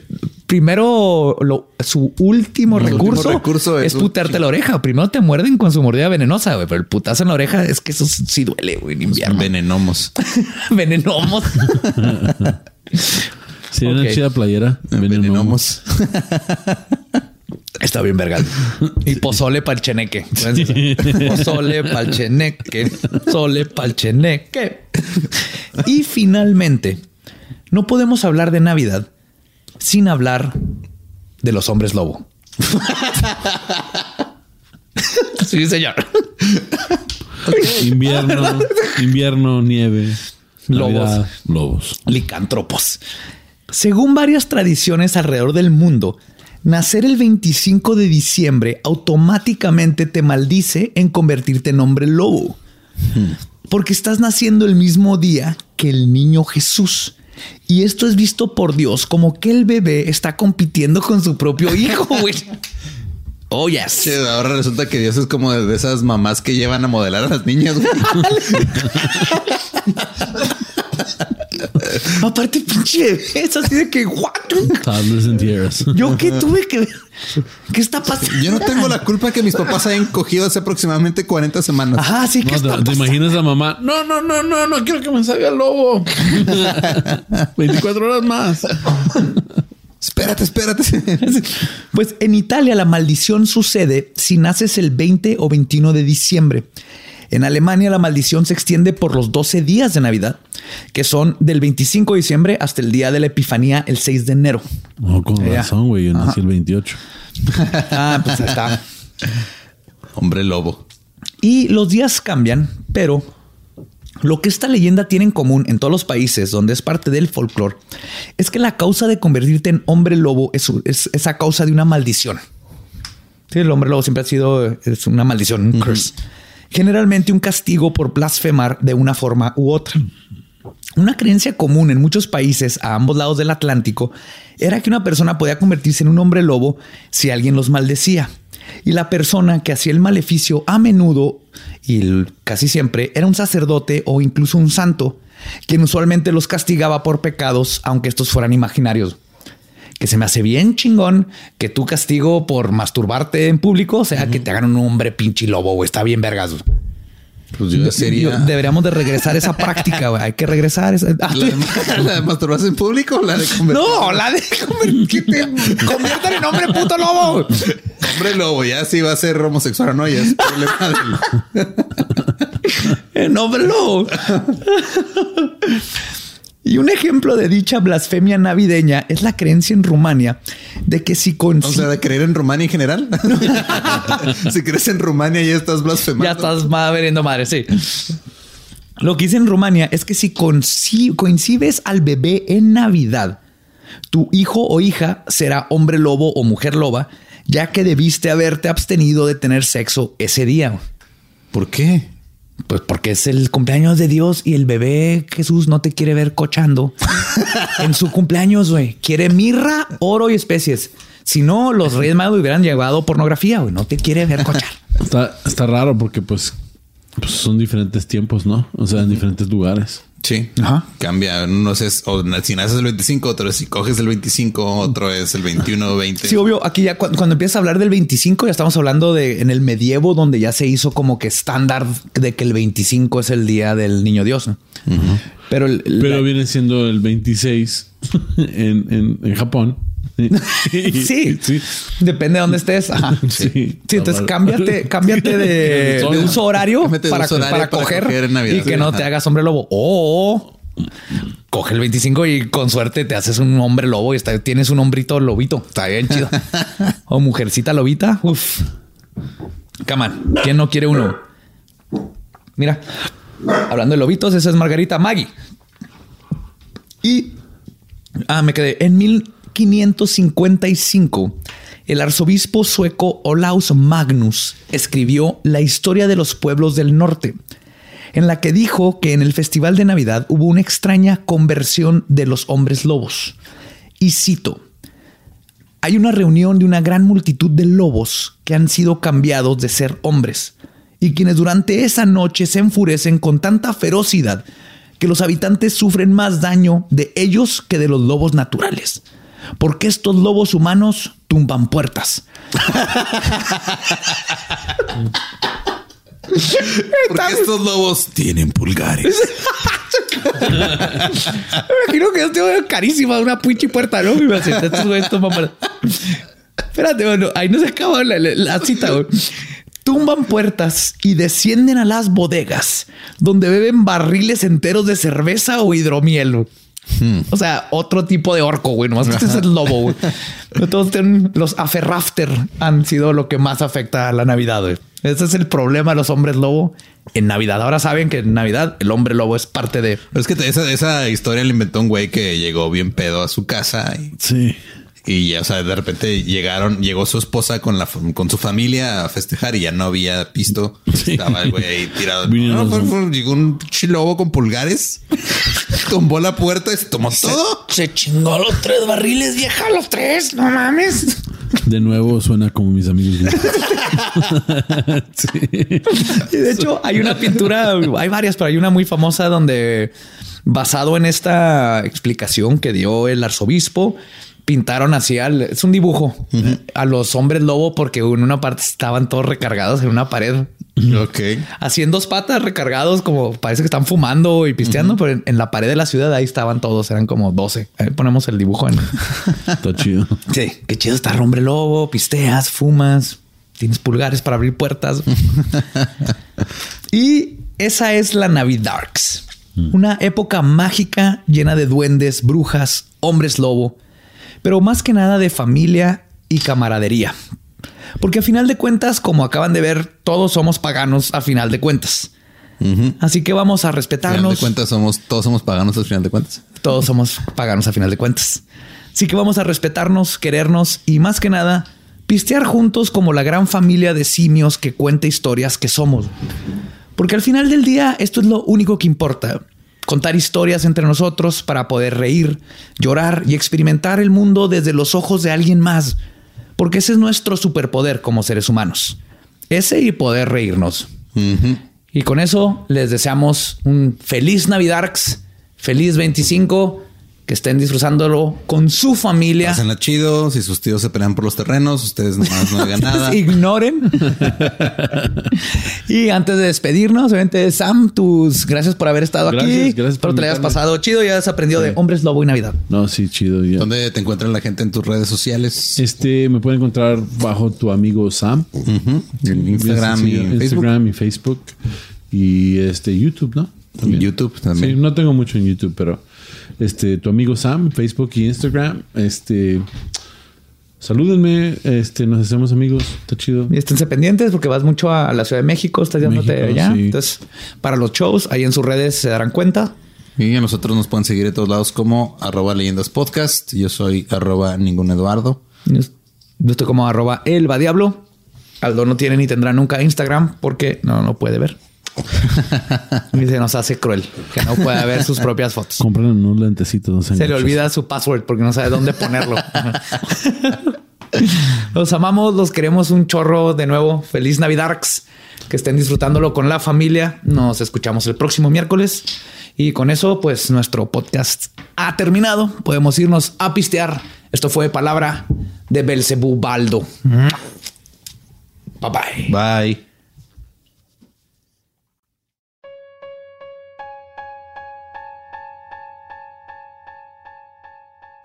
primero su último, recurso, es, putearte la oreja. Primero te muerden con su mordida venenosa, güey, pero el putazo en la oreja es que eso sí duele, güey, en invierno. Venenomos. Venenomos. Sí, una chida playera. Venenomos. Está bien, vergal. Y pozole pa'l cheneque. Pozole pa'l cheneque. Pozole pa'l cheneque. Y finalmente, no podemos hablar de Navidad sin hablar de los hombres lobo. sí, señor. Invierno, invierno, nieve, lobos, lobos, licántropos. Según varias tradiciones alrededor del mundo, nacer el 25 de diciembre automáticamente te maldice en convertirte en hombre lobo. Hmm. Porque estás naciendo el mismo día que el niño Jesús. Y esto es visto por Dios como que el bebé está compitiendo con su propio hijo, güey. Oh, yes. ahora resulta que Dios es como de esas mamás que llevan a modelar a las niñas. Aparte, pinche es así de que, what? Toddlers and tiaras. Yo qué tuve que ver. ¿Qué está pasando? Yo no tengo la culpa que mis papás hayan cogido hace aproximadamente 40 semanas. Ajá, sí que No, está te, te imaginas a mamá. No, no, no, no, no quiero que me salga el lobo. 24 horas más. Espérate, espérate. Pues en Italia la maldición sucede si naces el 20 o 21 de diciembre. En Alemania la maldición se extiende por los 12 días de Navidad, que son del 25 de diciembre hasta el día de la Epifanía, el 6 de enero. Oh, con razón, güey. Yo nací el 28. Ah, pues ahí está. Hombre lobo. Y los días cambian, pero lo que esta leyenda tiene en común en todos los países donde es parte del folclore es que la causa de convertirte en hombre lobo es, es, es a causa de una maldición. Sí, el hombre lobo siempre ha sido es una maldición, un curse. Generalmente un castigo por blasfemar de una forma u otra. Una creencia común en muchos países a ambos lados del Atlántico era que una persona podía convertirse en un hombre lobo si alguien los maldecía. Y la persona que hacía el maleficio a menudo y casi siempre era un sacerdote o incluso un santo, quien usualmente los castigaba por pecados, aunque estos fueran imaginarios. Que se me hace bien chingón que tu castigo por masturbarte en público sea que te hagan un hombre pinche lobo, güey. Está bien vergas. Pues yo sería. Yo- deberíamos de regresar esa práctica, güey. Hay que regresar esa. Ah, ¿La de, la de masturbarse en público o la de convertir- no, la de conver- que te conviertan en hombre puto lobo. Hombre lobo, ya si va a ser homosexual o no, ya es problema del. En hombre lobo. Y un ejemplo de dicha blasfemia navideña es la creencia en Rumania de que si con O sea, de creer en Rumania en general. si crees en Rumania ya estás blasfemando. Ya estás ma- veriendo madre, sí. Lo que dice en Rumania es que si coincides al bebé en Navidad, tu hijo o hija será hombre lobo o mujer loba, ya que debiste haberte abstenido de tener sexo ese día. ¿Por qué? Pues porque es el cumpleaños de Dios y el bebé Jesús no te quiere ver cochando en su cumpleaños, güey. Quiere mirra, oro y especies. Si no, los Reyes Magos hubieran llevado pornografía, güey. No te quiere ver cochar. Está, está raro porque pues, pues son diferentes tiempos, ¿no? O sea, en diferentes lugares. Sí. Ajá. Cambia. No sé, o si naces el 25, otro es si coges el 25, otro es el 21 o 20. Sí, obvio. Aquí ya cu- cuando, empiezas a hablar del 25, ya estamos hablando de en el medievo, donde ya se hizo como que estándar de que el 25 es el día del niño Dios. ¿no? Pero, el- el- Pero la- viene siendo el 26 en, en, en Japón. sí, sí. depende de dónde estés. Ajá. Sí. Sí, entonces cámbiate, cámbiate de, de uso horario Cámbiate de para, uso horario para para coger, coger en Navidad. y que Sí, no ajá. te hagas hombre lobo. O coge el 25 y con suerte te haces un hombre lobo y está- tienes un hombrito lobito. Está bien chido. o mujercita lobita. Uf. Caman, ¿quién no quiere uno? Mira, hablando de lobitos, esa es Margarita Maggie. Y ah, me quedé en 1555. El arzobispo sueco Olaus Magnus escribió La historia de los pueblos del norte, en la que dijo que en el festival de Navidad hubo una extraña conversión de los hombres lobos. Y cito, hay una reunión de una gran multitud de lobos que han sido cambiados de ser hombres y quienes durante esa noche se enfurecen con tanta ferocidad que los habitantes sufren más daño de ellos que de los lobos naturales. Porque estos lobos humanos tumban puertas. Porque estos lobos tienen pulgares. Me imagino que yo tengo carísima una pinche puerta, ¿no? Me hace, estos güeyes toman puertas. Espérate, bueno, ahí no se acaba la, la- la cita, güey. Tumban puertas y descienden a las bodegas, donde beben barriles enteros de cerveza o hidromiel. Güey. O sea, otro tipo de orco, güey. Nomás que este es el lobo, güey. Todos tienen- los aferrafter han sido lo que más afecta a la Navidad, güey. Ese es el problema de los hombres lobo en Navidad. Ahora saben que en Navidad el hombre lobo es parte de Pero es que esa, esa historia la inventó un güey que llegó bien pedo a su casa y, Sí. y ya, o sea, de repente llegaron, llegó su esposa con la con su familia a festejar y ya no había pisto. Sí. Estaba el güey ahí tirado. No, fue- fue- llegó un pinche lobo con pulgares, tumbó la puerta y se tomó todo. Se chingó los tres barriles, vieja, los tres, no mames. De nuevo suena como mis amigos. sí. Y de hecho, hay una pintura, hay varias, pero hay una muy famosa donde basado en esta explicación que dio el arzobispo, pintaron así al, es un dibujo a los hombres lobo porque en una parte estaban todos recargados en una pared. Ok. Así en dos patas recargados, como parece que están fumando y pisteando, pero en, en la pared de la ciudad ahí estaban todos, eran como 12. Ahí ponemos el dibujo en. Está chido. Sí, qué chido estar hombre lobo, pisteas, fumas, tienes pulgares para abrir puertas. y esa es la Navidarks, una época mágica llena de duendes, brujas, hombres lobo, pero más que nada de familia y camaradería. Porque a final de cuentas, como acaban de ver, todos somos paganos a final de cuentas. Así que vamos a Al final de respetarnos. cuentas, somos, todos somos paganos al final de cuentas. Todos somos paganos a final de cuentas. Así que vamos a respetarnos, querernos y más que nada, pistear juntos como la gran familia de simios que cuenta historias que somos. Porque al final del día esto es lo único que importa. Contar historias entre nosotros para poder reír, llorar y experimentar el mundo desde los ojos de alguien más. Porque ese es nuestro superpoder como seres humanos. Ese y poder reírnos. Y con eso les deseamos un feliz Navidarks, feliz 25, que estén disfrutándolo con su familia. Pásenla chido. Si sus tíos se pelean por los terrenos, ustedes nomás no hagan nada. Ignoren. y antes de despedirnos, obviamente, Sam, tus gracias por haber estado Gracias, aquí. gracias por Espero te la hayas pasado chido y has aprendido de hombres lobo y Navidad. No, sí, chido. ya. ¿Dónde te encuentra la gente en tus redes sociales? Este me pueden encontrar bajo tu amigo Sam. En Instagram y Sí, Facebook. Instagram y Facebook. Y este YouTube, ¿no? Y YouTube también. Sí, no tengo mucho en YouTube, pero este tu amigo Sam, Facebook y Instagram. Este salúdenme, este nos hacemos amigos, está chido. Y esténse pendientes porque vas mucho a la Ciudad de México, estás yéndote allá. sí. Entonces, para los shows, ahí en sus redes se darán cuenta. Y a nosotros nos pueden seguir de todos lados como arroba leyendas podcast. Yo soy arroba ningún Eduardo. Yo yo estoy como arroba elba diablo. Aldo no tiene ni tendrá nunca Instagram porque no, no puede ver. y se nos hace cruel que no pueda ver sus propias fotos. Compren unos lentecitos, no Se le olvida su password porque no sabe dónde ponerlo. los amamos, los queremos un chorro de nuevo. Feliz Navidarks. Que estén disfrutándolo con la familia. Nos escuchamos el próximo miércoles. Y con eso, pues nuestro podcast ha terminado. Podemos irnos a pistear. Esto fue palabra de Belcebú Baldo. Bye bye. Bye.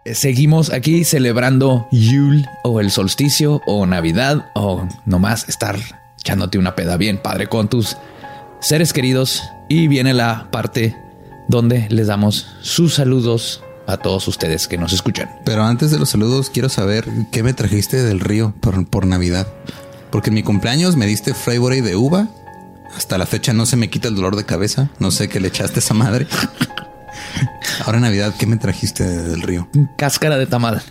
Seguimos aquí celebrando Yule o el solsticio o Navidad o nomás estar echándote una peda bien padre con tus seres queridos. Y viene la parte donde les damos sus saludos a todos ustedes que nos escuchan. Pero antes de los saludos, quiero saber qué me trajiste del río por, por Navidad. Porque en mi cumpleaños me diste Freybury de uva. Hasta la fecha no se me quita el dolor de cabeza. No sé qué le echaste a esa madre. Ahora Navidad, ¿qué me trajiste del río? Cáscara de tamal.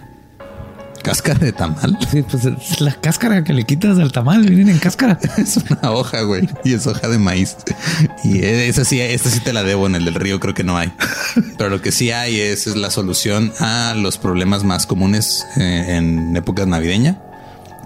¿Cáscara de tamal? Sí, pues es la cáscara que le quitas al tamal. Vienen en cáscara. Es una hoja, güey. Y es hoja de maíz. Y esa sí, esta sí te la debo en el del río, creo que no hay. Pero lo que sí hay es, es la solución a los problemas más comunes eh, en épocas navideñas,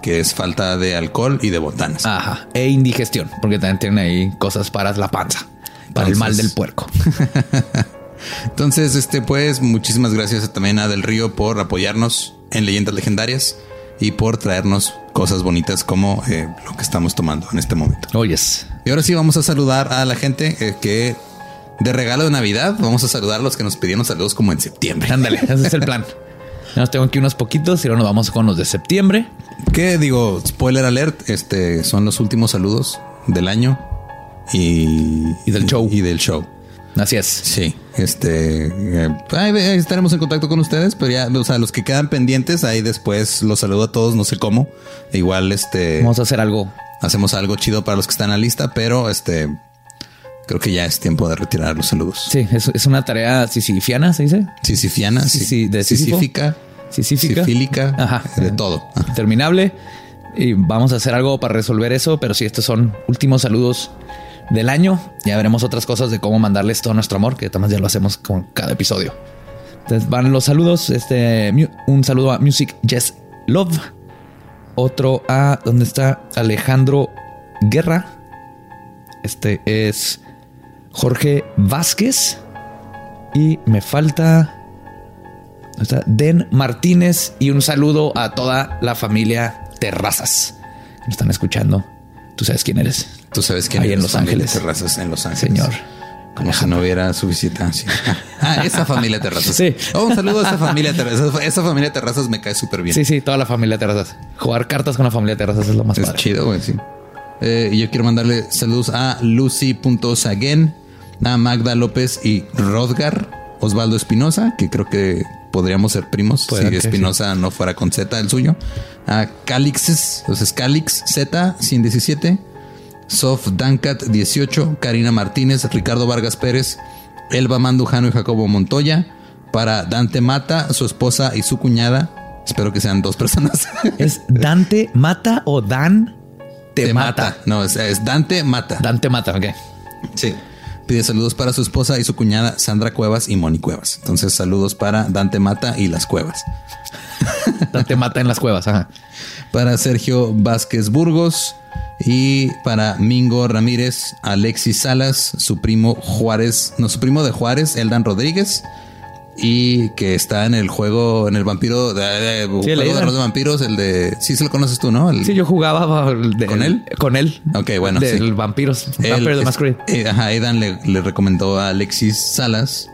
que es falta de alcohol y de botanas. Ajá. E indigestión, porque también tienen ahí cosas para la panza, para el mal del puerco. Entonces, este, pues, muchísimas gracias también a Del Río por apoyarnos en Leyendas Legendarias y por traernos cosas bonitas como eh, lo que estamos tomando en este momento. Oyes. Y ahora sí vamos a saludar a la gente eh, que de regalo de Navidad vamos a saludar a los que nos pidieron saludos como en septiembre. Ándale, ese es el plan. Ya nos tengo aquí unos poquitos y ahora nos vamos con los de septiembre. Que digo, spoiler alert, este son los últimos saludos del año y, Y del show. Y del show. Así es. Sí, este eh, ahí estaremos en contacto con ustedes, pero ya, o sea, los que quedan pendientes, ahí después los saludo a todos, no sé cómo. Igual, este Vamos a hacer algo. hacemos algo chido para los que están en la lista, pero este creo que ya es tiempo de retirar los saludos. Sí, es, es una tarea sisifiana, se dice. Sisifiana, Sí, sí, de Sísifo. sisífica, Sisífica. sifílica, Ajá. de todo. Ajá. Interminable. Y vamos a hacer algo para resolver eso. Pero sí, estos son últimos saludos del año. Ya veremos otras cosas de cómo mandarles todo nuestro amor, que también ya lo hacemos con cada episodio. Entonces van los saludos. Este un saludo a Music Yes Love. Otro a ¿dónde está? Alejandro Guerra. Este es Jorge Vázquez. Y me falta ¿dónde está? Den Martínez y un saludo a toda la familia Terrazas que me están escuchando. Tú sabes quién eres. Tú sabes Ahí eres, en Los Ángeles. Terrazas en Los Ángeles. Señor. Como si no hubiera su visita. sí. Ah, esa familia Terrazas. Sí. Oh, un saludo a esa familia Terrazas. Esa, familia Terrazas me cae súper bien. Sí, sí, toda la familia Terrazas. Jugar cartas con la familia Terrazas es lo más Es padre. chido, güey, sí. Eh, y yo quiero mandarle saludos a Lucy.saguen, a Magda López y Rodgar, Osvaldo Espinosa, que creo que podríamos ser primos si que Espinosa no fuera con Z el suyo. A Calixes, o sea, es Calix Z 117, Sof Dankat 18, Karina Martínez, Ricardo Vargas Pérez, Elba Mandujano y Jacobo Montoya. Para Dante Mata, su esposa y su cuñada. Espero que sean dos personas. ¿Es Dante mata o Dan te, mata? No, es, es Dante Mata. Dante mata, ok. Sí. Pide saludos para su esposa y su cuñada Sandra Cuevas y Moni Cuevas. Entonces, saludos para Dante Mata y las Cuevas. Dante mata en las cuevas, ajá. Para Sergio Vázquez Burgos y para Mingo Ramírez, Alexis Salas, su primo Juárez, no, su primo de Juárez, Eldan Rodríguez. Y que está en el juego, en el vampiro, de, de- el juego de de vampiros, el de... Sí, se lo conoces tú, ¿no? El- Sí, yo jugaba de- ¿Con él? Con él. Ok, bueno, Del sí. vampiros. Él Vampire the es- Masquerade. eh, ajá, Aidan le, le recomendó a Alexis Salas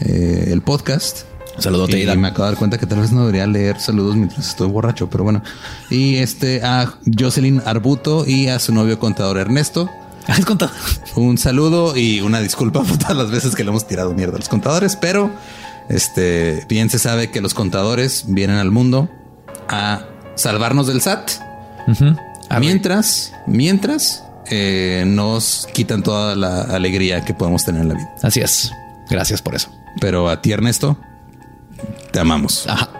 eh, el podcast. Saludote, y Aidan. me acabo de dar cuenta que tal vez no debería leer saludos mientras estoy borracho, pero bueno. Y este a Jocelyn Arbuto y a su novio contador Ernesto. ¿Has contado? Un saludo y una disculpa por todas las veces que le hemos tirado mierda a los contadores, pero este bien se sabe que los contadores vienen al mundo a salvarnos del SAT. A mientras, mientras eh, nos quitan toda la alegría que podemos tener en la vida. Así es. Gracias por eso. Pero a ti, Ernesto, te amamos. Ajá.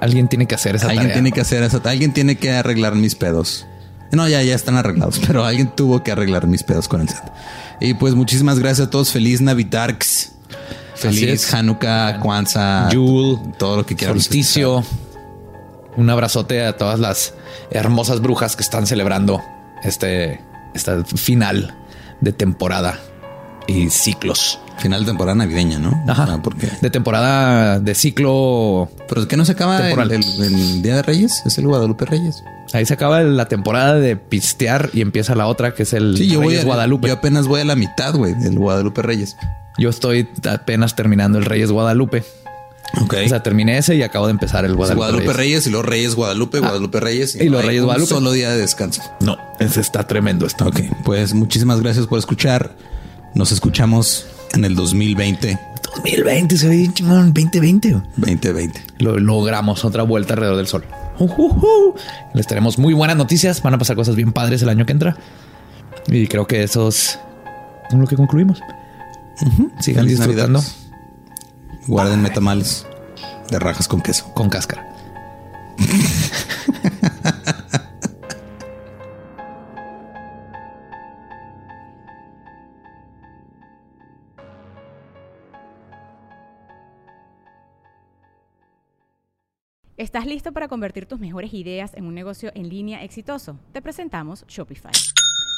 Alguien tiene que hacer esa alguien tarea. tiene que hacer eso. Alguien tiene que arreglar mis pedos. No, ya, ya están arreglados, pero alguien tuvo que arreglar mis pedos con el SAT. Y pues muchísimas gracias a todos. Feliz Navidarks. Feliz es. Hanukkah, Kwanzaa, Yule, todo lo que quieran. Solsticio. Un abrazote a todas las hermosas brujas que están celebrando este, este final de temporada y ciclos. Final de temporada navideña, ¿no? Ajá. Ah, porque De temporada de ciclo. pero que no se acaba el, el- el Día de Reyes, es el Guadalupe Reyes. Ahí se acaba la temporada de pistear y empieza la otra que es el Sí, yo voy Reyes a Guadalupe. Yo apenas voy a la mitad, güey, del Guadalupe Reyes. Yo estoy apenas terminando el Reyes Guadalupe. Ok. O sea, terminé ese y acabo de empezar el Guadalupe, Guadalupe, Reyes. Reyes. y luego Reyes Guadalupe, Guadalupe Reyes y los no Reyes Guadalupe. Solo día de descanso. No, ese está tremendo esto. Ok, pues muchísimas gracias por escuchar. Nos escuchamos en el 2020, 2020 se ve bien chingón. 2020. 2020. Lo logramos otra vuelta alrededor del sol. Ujujú. Les tenemos muy buenas noticias. Van a pasar cosas bien padres el año que entra. Y creo que eso es con lo que concluimos. Sigan Feliz disfrutando Navidad. Guarden tamales de rajas con queso. con cáscara. ¿Estás listo para convertir tus mejores ideas en un negocio en línea exitoso? Te presentamos Shopify.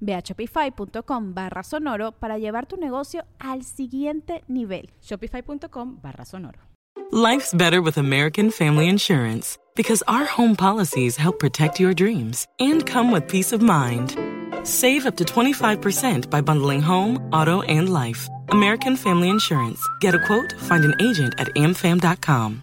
Ve a shopify.com barra sonoro para llevar tu negocio al siguiente nivel. Shopify.com barra sonoro. Life's better with American Family Insurance because our home policies help protect your dreams and come with peace of mind. Save up to 25% by bundling home, auto, and life. American Family Insurance. Get a quote, find an agent at amfam.com.